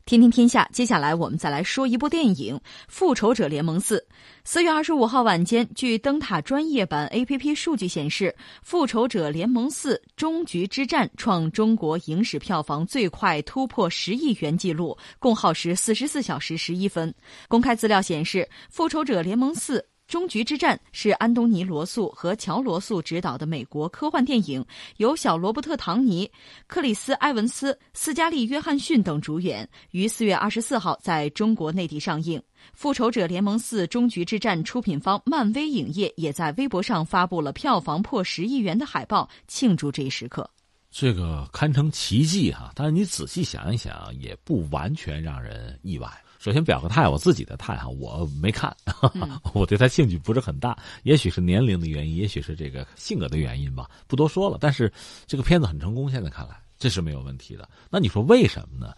听听天下，接下来我们再来说一部电影《复仇者联盟四》。四月二十五号晚间，据灯塔专业版 APP 数据显示，《复仇者联盟四：终局之战》创中国影史票房最快突破十亿元纪录，共耗时四十四小时十一分。公开资料显示，《复仇者联盟四》。终局之战是安东尼·罗素和乔·罗素执导的美国科幻电影，由小罗伯特·唐尼、克里斯·埃文斯、斯嘉丽·约翰逊等主演，于四月二十四号在中国内地上映。《复仇者联盟四：终局之战》出品方漫威影业也在微博上发布了票房破十亿元的海报，庆祝这一时刻。这个堪称奇迹哈！但是你仔细想一想，也不完全让人意外。首先表个态，我自己的态哈，我没看，我对他兴趣不是很大。也许是年龄的原因，也许是这个性格的原因吧，不多说了。但是这个片子很成功，现在看来这是没有问题的。那你说为什么呢？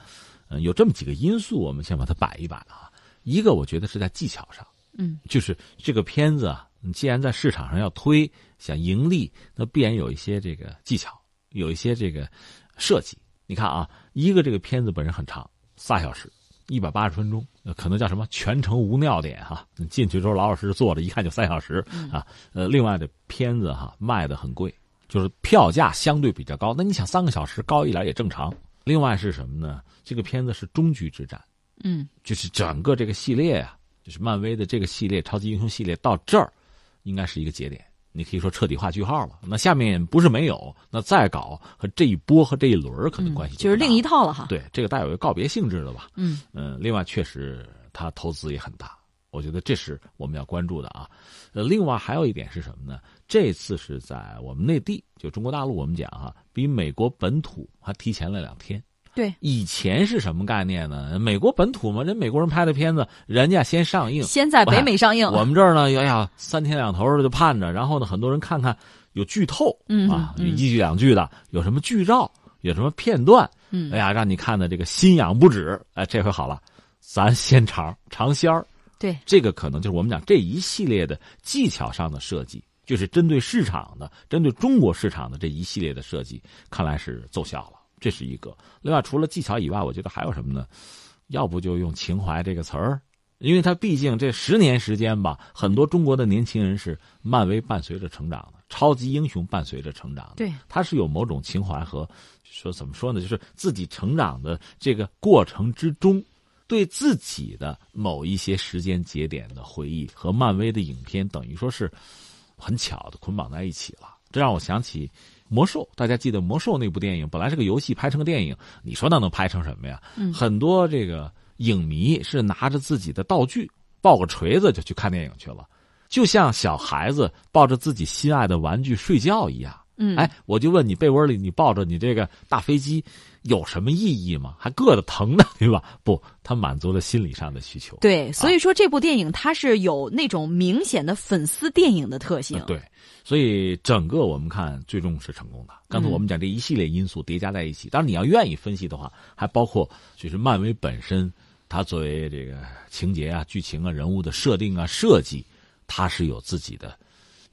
嗯，有这么几个因素，我们先把它摆一摆啊。一个我觉得是在技巧上，嗯，就是这个片子啊，你既然在市场上要推，想盈利，那必然有一些这个技巧，有一些这个设计。你看啊，一个这个片子本身很长，仨小时。一百八十分钟，可能叫什么全程无尿点哈。你进去之后老老实实坐着，一看就三小时啊。呃，另外的片子哈卖的很贵，就是票价相对比较高。那你想三个小时高一点也正常。另外是什么呢？这个片子是终局之战，嗯，就是整个这个系列啊，就是漫威的这个系列超级英雄系列到这儿，应该是一个节点。你可以说彻底画句号了。那下面不是没有，那再搞和这一波和这一轮可能关系就是另一套了哈。对，这个带有一个告别性质的吧。嗯嗯，另外确实他投资也很大，我觉得这是我们要关注的啊。呃，另外还有一点是什么呢？这次是在我们内地，就中国大陆，我们讲哈，比美国本土还提前了两天。对，以前是什么概念呢？美国本土嘛，人美国人拍的片子，人家先上映，先在北美上映。我们这儿呢，哎呀，三天两头的就盼着，然后呢，很多人看看有剧透，嗯啊，一句两句的，有什么剧照，有什么片段，嗯，哎呀，让你看的这个心痒不止。哎，这回好了，咱先尝尝鲜儿。对，这个可能就是我们讲这一系列的技巧上的设计，就是针对市场的，针对中国市场的这一系列的设计，看来是奏效了。这是一个。另外，除了技巧以外，我觉得还有什么呢？要不就用情怀这个词儿，因为他毕竟这十年时间吧，很多中国的年轻人是漫威伴随着成长的，超级英雄伴随着成长的。对，他是有某种情怀和说怎么说呢？就是自己成长的这个过程之中，对自己的某一些时间节点的回忆和漫威的影片，等于说是很巧的捆绑在一起了。这让我想起。魔兽，大家记得魔兽那部电影本来是个游戏，拍成个电影，你说那能拍成什么呀？嗯，很多这个影迷是拿着自己的道具，抱个锤子就去看电影去了，就像小孩子抱着自己心爱的玩具睡觉一样。嗯，哎，我就问你，被窝里你抱着你这个大飞机有什么意义吗？还硌得疼呢，对吧？不，它满足了心理上的需求。对，所以说这部电影它是有那种明显的粉丝电影的特性。对，所以整个我们看最终是成功的。刚才我们讲这一系列因素叠加在一起，当然你要愿意分析的话，还包括就是漫威本身，它作为这个情节啊、剧情啊、人物的设定啊、设计，它是有自己的，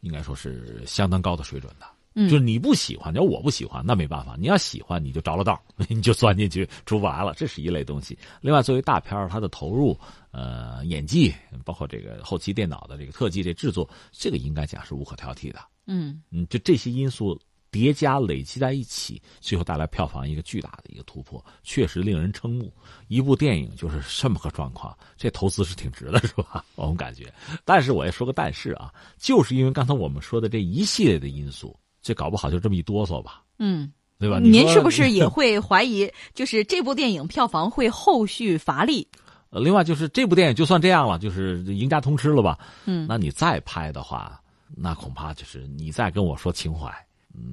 应该说是相当高的水准的。嗯，就是你不喜欢，你要我不喜欢，那没办法。你要喜欢，你就着了道，<laughs> 你就钻进去出不来了。这是一类东西。另外，作为大片它的投入，呃，演技，包括这个后期电脑的这个特技这制作，这个应该讲是无可挑剔的。嗯嗯，就这些因素叠加累积在一起，最后带来票房一个巨大的一个突破，确实令人瞠目。一部电影就是这么个状况，这投资是挺值的，是吧？<laughs> 我们感觉。但是我也说个但是啊，就是因为刚才我们说的这一系列的因素。这搞不好就这么一哆嗦吧，嗯，对吧？您是不是 <laughs> 也会怀疑，就是这部电影票房会后续乏力？呃，另外就是这部电影就算这样了，就是赢家通吃了吧？嗯，那你再拍的话，那恐怕就是你再跟我说情怀，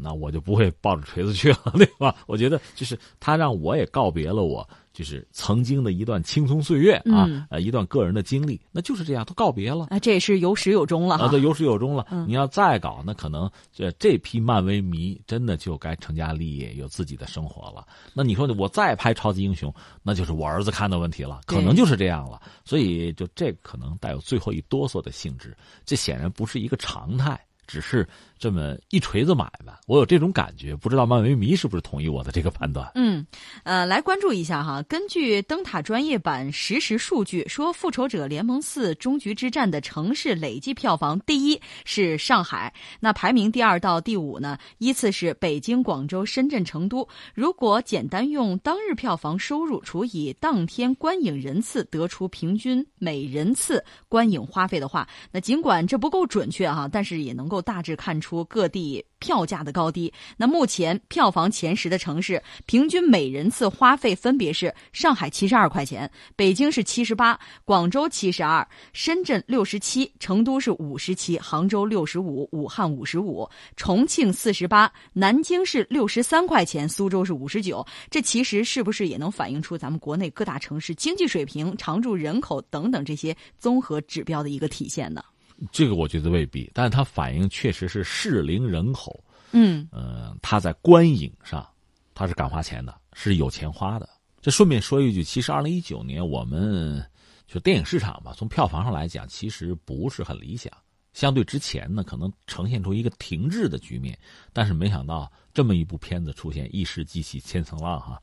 那我就不会抱着锤子去了，<laughs> 对吧？我觉得就是他让我也告别了我就是曾经的一段青葱岁月啊，呃，一段个人的经历，那就是这样，都告别了啊，这也是有始有终了啊，对，有始有终了。你要再搞，那可能这这批漫威迷真的就该成家立业，有自己的生活了。那你说我再拍超级英雄，那就是我儿子看的问题了，可能就是这样了。所以就这可能带有最后一哆嗦的性质，这显然不是一个常态。只是这么一锤子买卖，我有这种感觉，不知道漫威迷是不是同意我的这个判断？嗯，呃，来关注一下哈。根据灯塔专业版实时数据说，《复仇者联盟四：终局之战》的城市累计票房第一是上海，那排名第二到第五呢，依次是北京、广州、深圳、成都。如果简单用当日票房收入除以当天观影人次得出平均每人次观影花费的话，那尽管这不够准确哈，但是也能够大致看出各地。票价的高低，那目前票房前十的城市平均每人次花费分别是：上海七十二块钱，北京是七十八，广州七十二，深圳六十七，成都是五十七，杭州六十五，武汉五十五，重庆四十八，南京是六十三块钱，苏州是五十九。这其实是不是也能反映出咱们国内各大城市经济水平、常住人口等等这些综合指标的一个体现呢？这个我觉得未必，但是它反映确实是适龄人口，嗯，呃，他在观影上，他是敢花钱的，是有钱花的。这顺便说一句，其实二零一九年我们就电影市场吧，从票房上来讲，其实不是很理想。相对之前呢，可能呈现出一个停滞的局面。但是没想到这么一部片子出现，一时激起千层浪哈，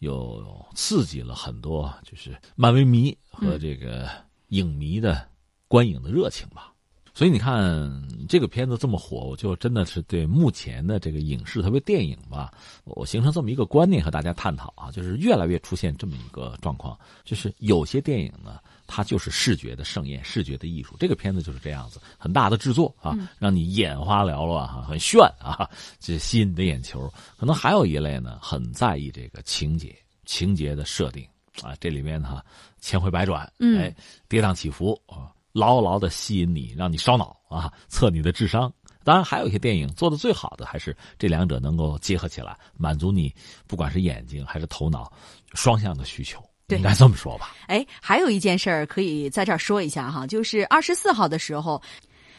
又刺激了很多就是漫威迷和这个影迷的观影的热情吧。所以你看这个片子这么火，我就真的是对目前的这个影视，特别电影吧，我形成这么一个观念和大家探讨啊，就是越来越出现这么一个状况，就是有些电影呢，它就是视觉的盛宴，视觉的艺术。这个片子就是这样子，很大的制作啊，让你眼花缭乱哈，很炫啊，这吸引你的眼球。可能还有一类呢，很在意这个情节、情节的设定啊，这里面呢，千回百转，哎，跌宕起伏啊。牢牢的吸引你，让你烧脑啊，测你的智商。当然，还有一些电影做的最好的，还是这两者能够结合起来，满足你不管是眼睛还是头脑双向的需求。应该这么说吧。哎，还有一件事儿可以在这儿说一下哈，就是二十四号的时候。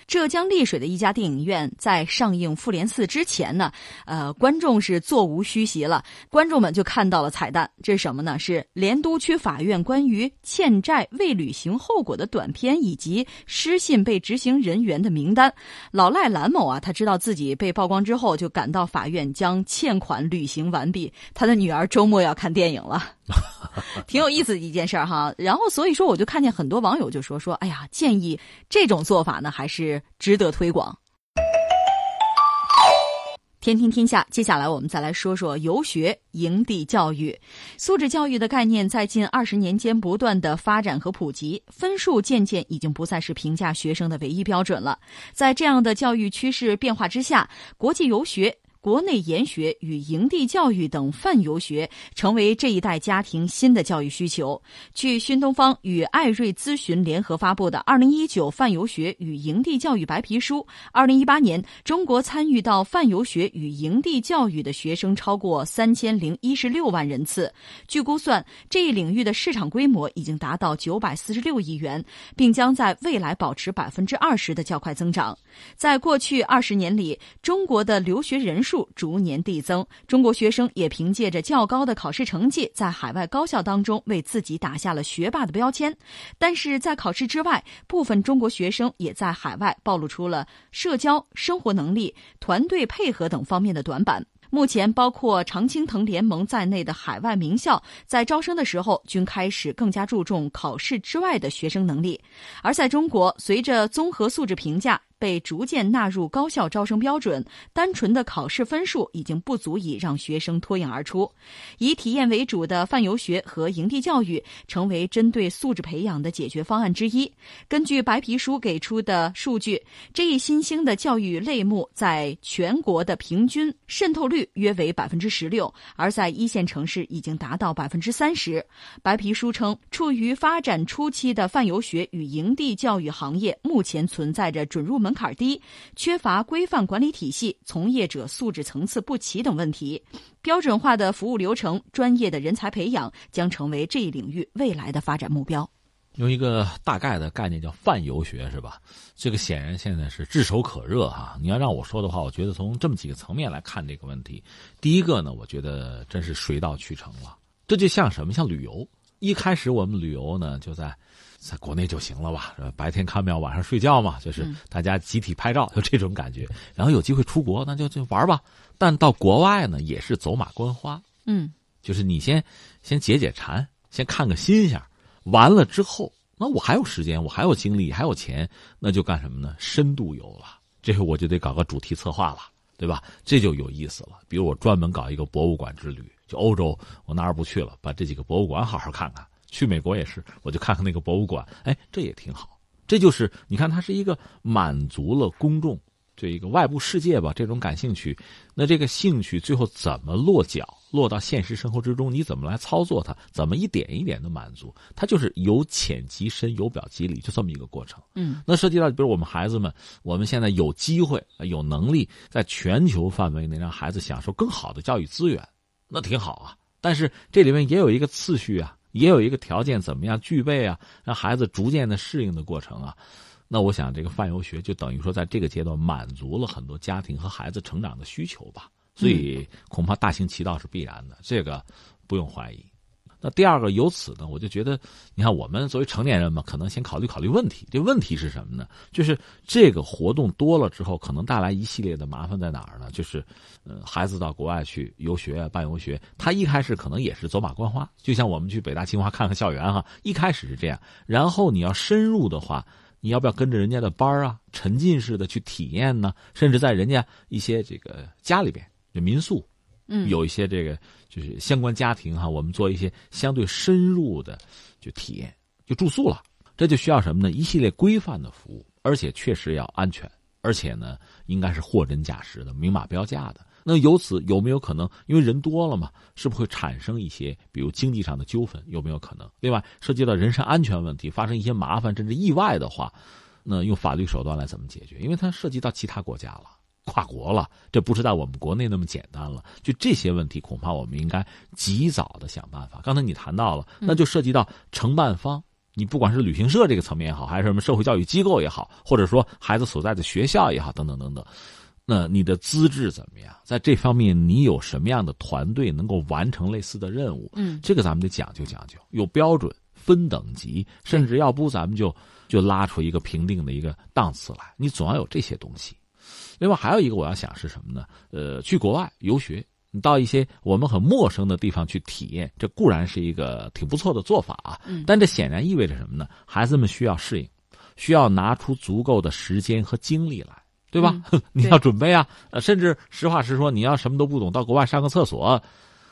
浙江丽水的一家电影院在上映《复联四》之前呢，呃，观众是座无虚席了。观众们就看到了彩蛋，这是什么呢？是莲都区法院关于欠债未履行后果的短片以及失信被执行人员的名单。老赖蓝某啊，他知道自己被曝光之后，就赶到法院将欠款履行完毕。他的女儿周末要看电影了。<laughs> 挺有意思的一件事儿哈，然后所以说我就看见很多网友就说说，哎呀，建议这种做法呢还是值得推广。天听天下，接下来我们再来说说游学营地教育，素质教育的概念在近二十年间不断的发展和普及，分数渐渐已经不再是评价学生的唯一标准了。在这样的教育趋势变化之下，国际游学。国内研学与营地教育等泛游学成为这一代家庭新的教育需求。据新东方与艾瑞咨询联合发布的《二零一九泛游学与营地教育白皮书》，二零一八年中国参与到泛游学与营地教育的学生超过三千零一十六万人次。据估算，这一领域的市场规模已经达到九百四十六亿元，并将在未来保持百分之二十的较快增长。在过去二十年里，中国的留学人数。逐年递增，中国学生也凭借着较高的考试成绩，在海外高校当中为自己打下了学霸的标签。但是在考试之外，部分中国学生也在海外暴露出了社交、生活能力、团队配合等方面的短板。目前，包括常青藤联盟在内的海外名校在招生的时候，均开始更加注重考试之外的学生能力。而在中国，随着综合素质评价。被逐渐纳入高校招生标准，单纯的考试分数已经不足以让学生脱颖而出。以体验为主的泛游学和营地教育成为针对素质培养的解决方案之一。根据白皮书给出的数据，这一新兴的教育类目在全国的平均渗透率约为百分之十六，而在一线城市已经达到百分之三十。白皮书称，处于发展初期的泛游学与营地教育行业目前存在着准入门。坎低、缺乏规范管理体系、从业者素质层次不齐等问题。标准化的服务流程、专业的人才培养将成为这一领域未来的发展目标。用一个大概的概念叫泛游学，是吧？这个显然现在是炙手可热哈。你要让我说的话，我觉得从这么几个层面来看这个问题。第一个呢，我觉得真是水到渠成了。这就像什么？像旅游。一开始我们旅游呢，就在在国内就行了吧？白天看庙，晚上睡觉嘛，就是大家集体拍照，就这种感觉。然后有机会出国，那就就玩吧。但到国外呢，也是走马观花。嗯，就是你先先解解馋，先看个新鲜。完了之后，那我还有时间，我还有精力，还有钱，那就干什么呢？深度游了。这回我就得搞个主题策划了，对吧？这就有意思了。比如我专门搞一个博物馆之旅。就欧洲，我哪儿不去了？把这几个博物馆好好看看。去美国也是，我就看看那个博物馆。哎，这也挺好。这就是你看，它是一个满足了公众这一个外部世界吧这种感兴趣。那这个兴趣最后怎么落脚，落到现实生活之中？你怎么来操作它？怎么一点一点的满足？它就是由浅及深，由表及里，就这么一个过程。嗯，那涉及到比如我们孩子们，我们现在有机会、有能力，在全球范围内让孩子享受更好的教育资源。那挺好啊，但是这里面也有一个次序啊，也有一个条件，怎么样具备啊，让孩子逐渐的适应的过程啊。那我想，这个泛游学就等于说，在这个阶段满足了很多家庭和孩子成长的需求吧。所以恐怕大行其道是必然的，这个不用怀疑。那第二个，由此呢，我就觉得，你看，我们作为成年人嘛，可能先考虑考虑问题。这问题是什么呢？就是这个活动多了之后，可能带来一系列的麻烦在哪儿呢？就是，呃，孩子到国外去游学、办游学，他一开始可能也是走马观花，就像我们去北大、清华看看校园哈，一开始是这样。然后你要深入的话，你要不要跟着人家的班啊，沉浸式的去体验呢？甚至在人家一些这个家里边，就民宿。嗯，有一些这个就是相关家庭哈，我们做一些相对深入的就体验，就住宿了。这就需要什么呢？一系列规范的服务，而且确实要安全，而且呢，应该是货真价实的、明码标价的。那由此有没有可能？因为人多了嘛，是不是会产生一些比如经济上的纠纷？有没有可能？另外，涉及到人身安全问题，发生一些麻烦甚至意外的话，那用法律手段来怎么解决？因为它涉及到其他国家了。跨国了，这不是在我们国内那么简单了。就这些问题，恐怕我们应该及早的想办法。刚才你谈到了，那就涉及到承办方，你不管是旅行社这个层面也好，还是什么社会教育机构也好，或者说孩子所在的学校也好，等等等等，那你的资质怎么样？在这方面，你有什么样的团队能够完成类似的任务？嗯，这个咱们得讲究讲究，有标准，分等级，甚至要不咱们就就拉出一个评定的一个档次来。你总要有这些东西。另外还有一个我要想是什么呢？呃，去国外游学，你到一些我们很陌生的地方去体验，这固然是一个挺不错的做法啊。嗯。但这显然意味着什么呢？孩子们需要适应，需要拿出足够的时间和精力来，对吧？<laughs> 你要准备啊。呃，甚至实话实说，你要什么都不懂，到国外上个厕所，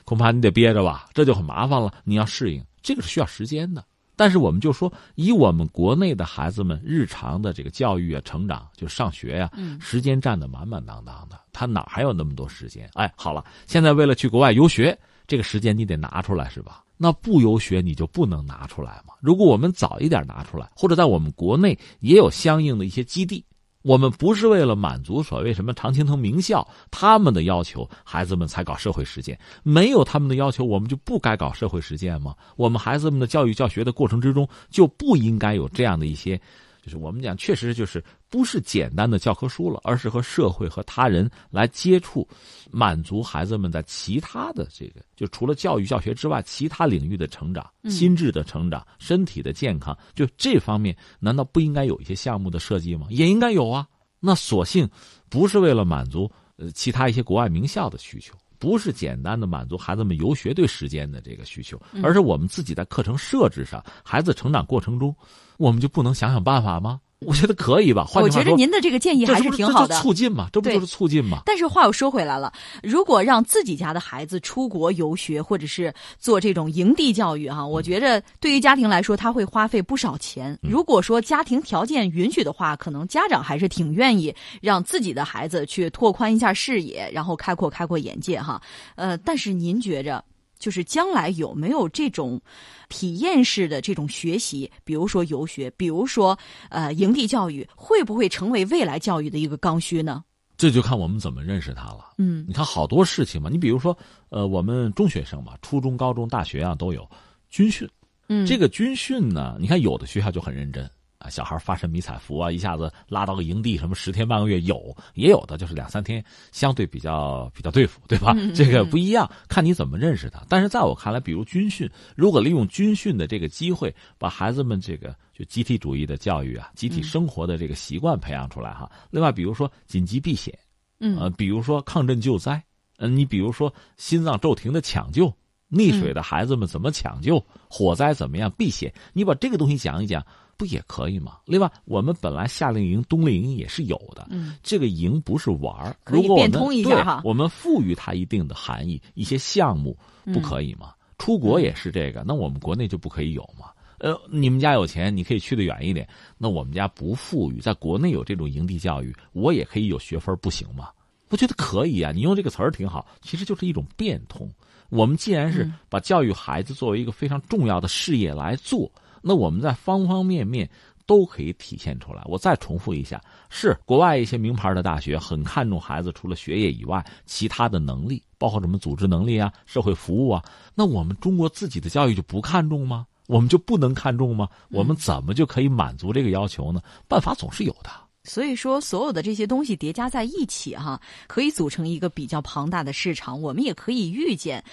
恐怕你得憋着吧，这就很麻烦了。你要适应，这个是需要时间的。但是我们就说，以我们国内的孩子们日常的这个教育啊、成长，就上学呀，时间占的满满当当的，他哪还有那么多时间？哎，好了，现在为了去国外游学，这个时间你得拿出来，是吧？那不游学你就不能拿出来吗？如果我们早一点拿出来，或者在我们国内也有相应的一些基地。我们不是为了满足所谓什么常青藤名校他们的要求，孩子们才搞社会实践。没有他们的要求，我们就不该搞社会实践吗？我们孩子们的教育教学的过程之中，就不应该有这样的一些。就是我们讲，确实就是不是简单的教科书了，而是和社会和他人来接触，满足孩子们在其他的这个，就除了教育教学之外，其他领域的成长、心智的成长、身体的健康，就这方面，难道不应该有一些项目的设计吗？也应该有啊。那索性不是为了满足呃其他一些国外名校的需求，不是简单的满足孩子们游学对时间的这个需求，而是我们自己在课程设置上，孩子成长过程中。我们就不能想想办法吗？我觉得可以吧。我觉得您的这个建议还是挺好的，促进嘛，这不就是促进嘛？但是话又说回来了，如果让自己家的孩子出国游学，或者是做这种营地教育，哈，我觉着对于家庭来说，他会花费不少钱。如果说家庭条件允许的话，可能家长还是挺愿意让自己的孩子去拓宽一下视野，然后开阔开阔眼界，哈。呃，但是您觉着？就是将来有没有这种体验式的这种学习，比如说游学，比如说呃营地教育，会不会成为未来教育的一个刚需呢？这就看我们怎么认识它了。嗯，你看好多事情嘛，你比如说，呃，我们中学生嘛，初中、高中、大学啊都有军训。嗯，这个军训呢，你看有的学校就很认真。啊，小孩发身迷彩服啊，一下子拉到个营地，什么十天半个月有，也有的就是两三天，相对比较比较对付，对吧？这个不一样，看你怎么认识他。但是在我看来，比如军训，如果利用军训的这个机会，把孩子们这个就集体主义的教育啊，集体生活的这个习惯培养出来哈。另外，比如说紧急避险，嗯，呃，比如说抗震救灾，嗯，你比如说心脏骤停的抢救，溺水的孩子们怎么抢救，火灾怎么样避险，你把这个东西讲一讲。不也可以吗？另外，我们本来夏令营、冬令营也是有的。嗯，这个营不是玩儿，可以变通一下哈。我们赋予它一定的含义，一些项目不可以吗？出国也是这个，那我们国内就不可以有吗？呃，你们家有钱，你可以去的远一点。那我们家不富裕，在国内有这种营地教育，我也可以有学分，不行吗？我觉得可以啊。你用这个词儿挺好，其实就是一种变通。我们既然是把教育孩子作为一个非常重要的事业来做。那我们在方方面面都可以体现出来。我再重复一下：是国外一些名牌的大学很看重孩子除了学业以外其他的能力，包括什么组织能力啊、社会服务啊。那我们中国自己的教育就不看重吗？我们就不能看重吗？我们怎么就可以满足这个要求呢？办法总是有的。所以说，所有的这些东西叠加在一起，哈，可以组成一个比较庞大的市场。我们也可以预见，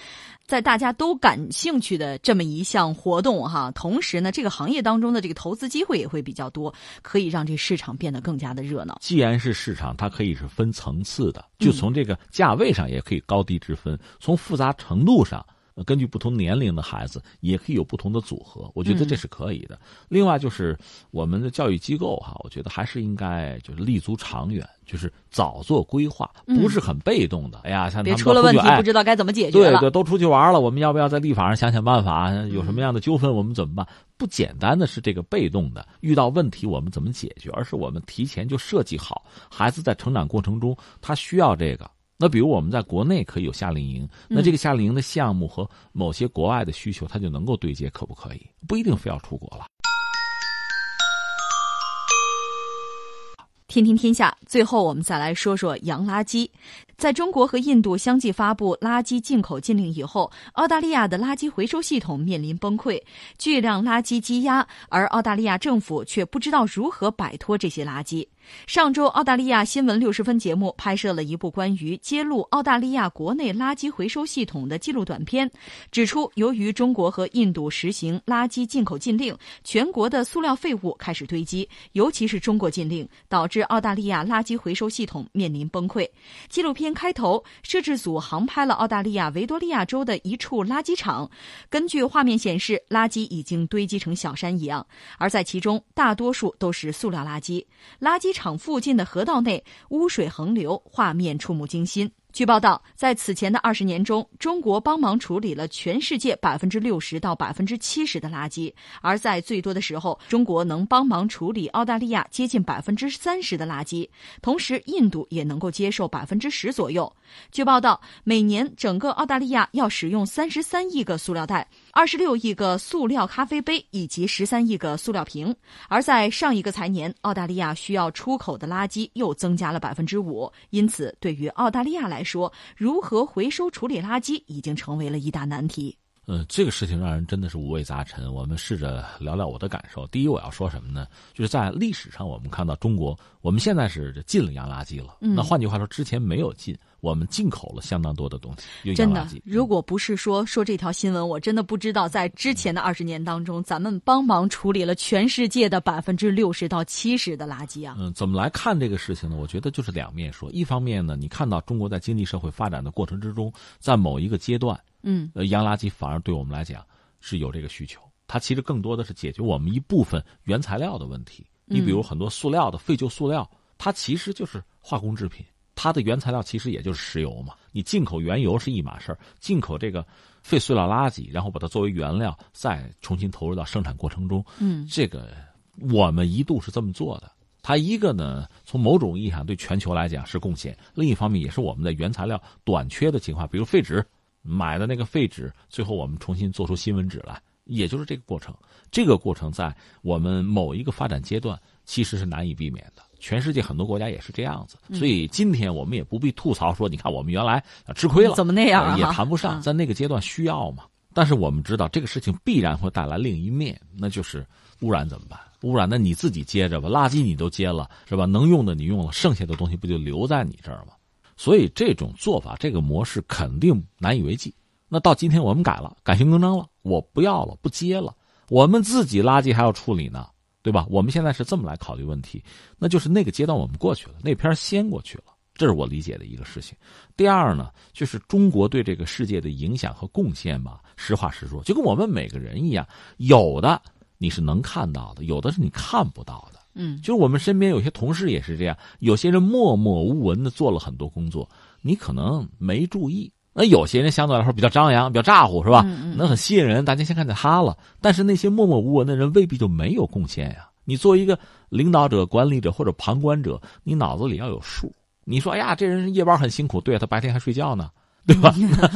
在大家都感兴趣的这么一项活动，哈，同时呢，这个行业当中的这个投资机会也会比较多，可以让这市场变得更加的热闹。既然是市场，它可以是分层次的，就从这个价位上也可以高低之分，从复杂程度上。根据不同年龄的孩子，也可以有不同的组合，我觉得这是可以的。另外就是我们的教育机构哈，我觉得还是应该就是立足长远，就是早做规划，不是很被动的。哎呀，像别出了问题不知道该怎么解决对对，都出去玩了，我们要不要在立法上想想办法？有什么样的纠纷我们怎么办？不简单的是这个被动的，遇到问题我们怎么解决？而是我们提前就设计好，孩子在成长过程中他需要这个。那比如我们在国内可以有夏令营，那这个夏令营的项目和某些国外的需求，它就能够对接，可不可以？不一定非要出国了。天听天下，最后我们再来说说洋垃圾。在中国和印度相继发布垃圾进口禁令以后，澳大利亚的垃圾回收系统面临崩溃，巨量垃圾积压，而澳大利亚政府却不知道如何摆脱这些垃圾。上周，澳大利亚新闻六十分节目拍摄了一部关于揭露澳大利亚国内垃圾回收系统的纪录短片，指出由于中国和印度实行垃圾进口禁令，全国的塑料废物开始堆积，尤其是中国禁令导致澳大利亚垃圾回收系统面临崩溃。纪录片。开头，摄制组航拍了澳大利亚维多利亚州的一处垃圾场。根据画面显示，垃圾已经堆积成小山一样，而在其中，大多数都是塑料垃圾。垃圾场厂附近的河道内污水横流，画面触目惊心。据报道，在此前的二十年中，中国帮忙处理了全世界百分之六十到百分之七十的垃圾；而在最多的时候，中国能帮忙处理澳大利亚接近百分之三十的垃圾，同时印度也能够接受百分之十左右。据报道，每年整个澳大利亚要使用三十三亿个塑料袋、二十六亿个塑料咖啡杯以及十三亿个塑料瓶；而在上一个财年，澳大利亚需要出口的垃圾又增加了百分之五。因此，对于澳大利亚来，说，如何回收处理垃圾已经成为了一大难题。嗯，这个事情让人真的是五味杂陈。我们试着聊聊我的感受。第一，我要说什么呢？就是在历史上，我们看到中国，我们现在是进了洋垃圾了。那换句话说，之前没有进。我们进口了相当多的东西，真的。如果不是说说这条新闻，我真的不知道在之前的二十年当中，咱们帮忙处理了全世界的百分之六十到七十的垃圾啊。嗯，怎么来看这个事情呢？我觉得就是两面说。一方面呢，你看到中国在经济社会发展的过程之中，在某一个阶段，嗯，呃，洋垃圾反而对我们来讲是有这个需求。它其实更多的是解决我们一部分原材料的问题。你比如很多塑料的废旧塑料，它其实就是化工制品。它的原材料其实也就是石油嘛，你进口原油是一码事儿，进口这个废塑料垃圾，然后把它作为原料，再重新投入到生产过程中，嗯，这个我们一度是这么做的。它一个呢，从某种意义上对全球来讲是贡献；另一方面，也是我们的原材料短缺的情况，比如废纸，买的那个废纸，最后我们重新做出新闻纸来，也就是这个过程。这个过程在我们某一个发展阶段其实是难以避免的。全世界很多国家也是这样子，所以今天我们也不必吐槽说，你看我们原来吃亏了，怎么那样也谈不上，在那个阶段需要嘛。但是我们知道这个事情必然会带来另一面，那就是污染怎么办？污染那你自己接着吧，垃圾你都接了是吧？能用的你用了，剩下的东西不就留在你这儿吗？所以这种做法，这个模式肯定难以为继。那到今天我们改了，改邪更正了，我不要了，不接了，我们自己垃圾还要处理呢。对吧？我们现在是这么来考虑问题，那就是那个阶段我们过去了，那篇先过去了，这是我理解的一个事情。第二呢，就是中国对这个世界的影响和贡献吧，实话实说，就跟我们每个人一样，有的你是能看到的，有的是你看不到的。嗯，就是我们身边有些同事也是这样，有些人默默无闻的做了很多工作，你可能没注意。那有些人相对来说比较张扬、比较咋呼，是吧？那很吸引人，大家先看见他了。但是那些默默无闻的人未必就没有贡献呀。你作为一个领导者、管理者或者旁观者，你脑子里要有数。你说：“哎呀，这人夜班很辛苦，对他白天还睡觉呢，对吧？”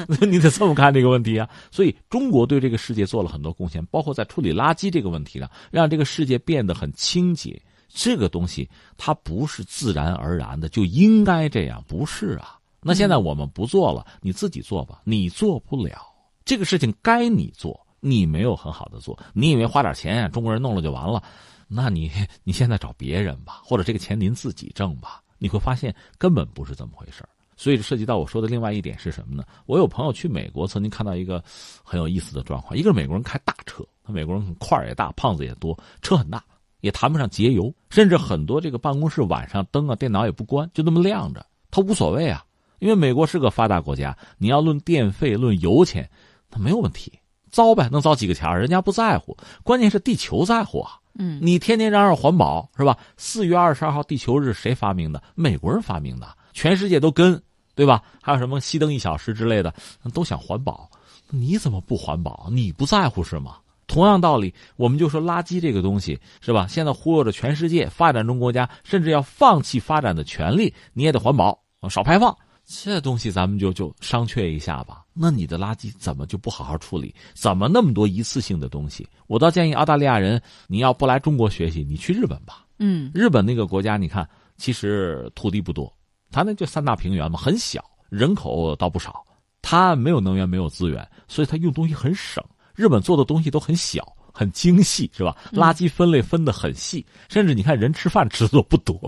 那 <laughs> 你得这么看这个问题啊。所以，中国对这个世界做了很多贡献，包括在处理垃圾这个问题上，让这个世界变得很清洁。这个东西它不是自然而然的，就应该这样，不是啊。那现在我们不做了，你自己做吧。你做不了这个事情，该你做，你没有很好的做。你以为花点钱，中国人弄了就完了？那你你现在找别人吧，或者这个钱您自己挣吧。你会发现根本不是这么回事所以涉及到我说的另外一点是什么呢？我有朋友去美国，曾经看到一个很有意思的状况：一个美国人开大车，他美国人块儿也大，胖子也多，车很大，也谈不上节油，甚至很多这个办公室晚上灯啊、电脑也不关，就那么亮着，他无所谓啊。因为美国是个发达国家，你要论电费、论油钱，他没有问题，糟呗，能糟几个钱人家不在乎，关键是地球在乎啊。嗯，你天天嚷嚷环保是吧？四月二十二号地球日谁发明的？美国人发明的，全世界都跟，对吧？还有什么熄灯一小时之类的，都想环保，你怎么不环保？你不在乎是吗？同样道理，我们就说垃圾这个东西是吧？现在忽悠着全世界发展中国家，甚至要放弃发展的权利，你也得环保，少排放。这东西咱们就就商榷一下吧。那你的垃圾怎么就不好好处理？怎么那么多一次性的东西？我倒建议澳大利亚人，你要不来中国学习，你去日本吧。嗯，日本那个国家，你看，其实土地不多，它那就三大平原嘛，很小，人口倒不少，它没有能源，没有资源，所以它用东西很省。日本做的东西都很小。很精细是吧？垃圾分类分得很细，甚至你看人吃饭吃的都不多。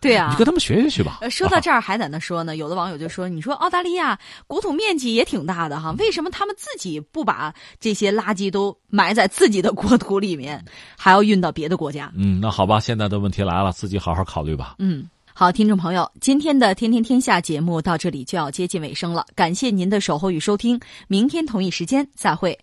对啊，你跟他们学学去吧。说到这儿还在那说呢，有的网友就说：“你说澳大利亚国土面积也挺大的哈，为什么他们自己不把这些垃圾都埋在自己的国土里面，还要运到别的国家？”嗯，那好吧，现在的问题来了，自己好好考虑吧。嗯，好，听众朋友，今天的《天天天下》节目到这里就要接近尾声了，感谢您的守候与收听，明天同一时间再会。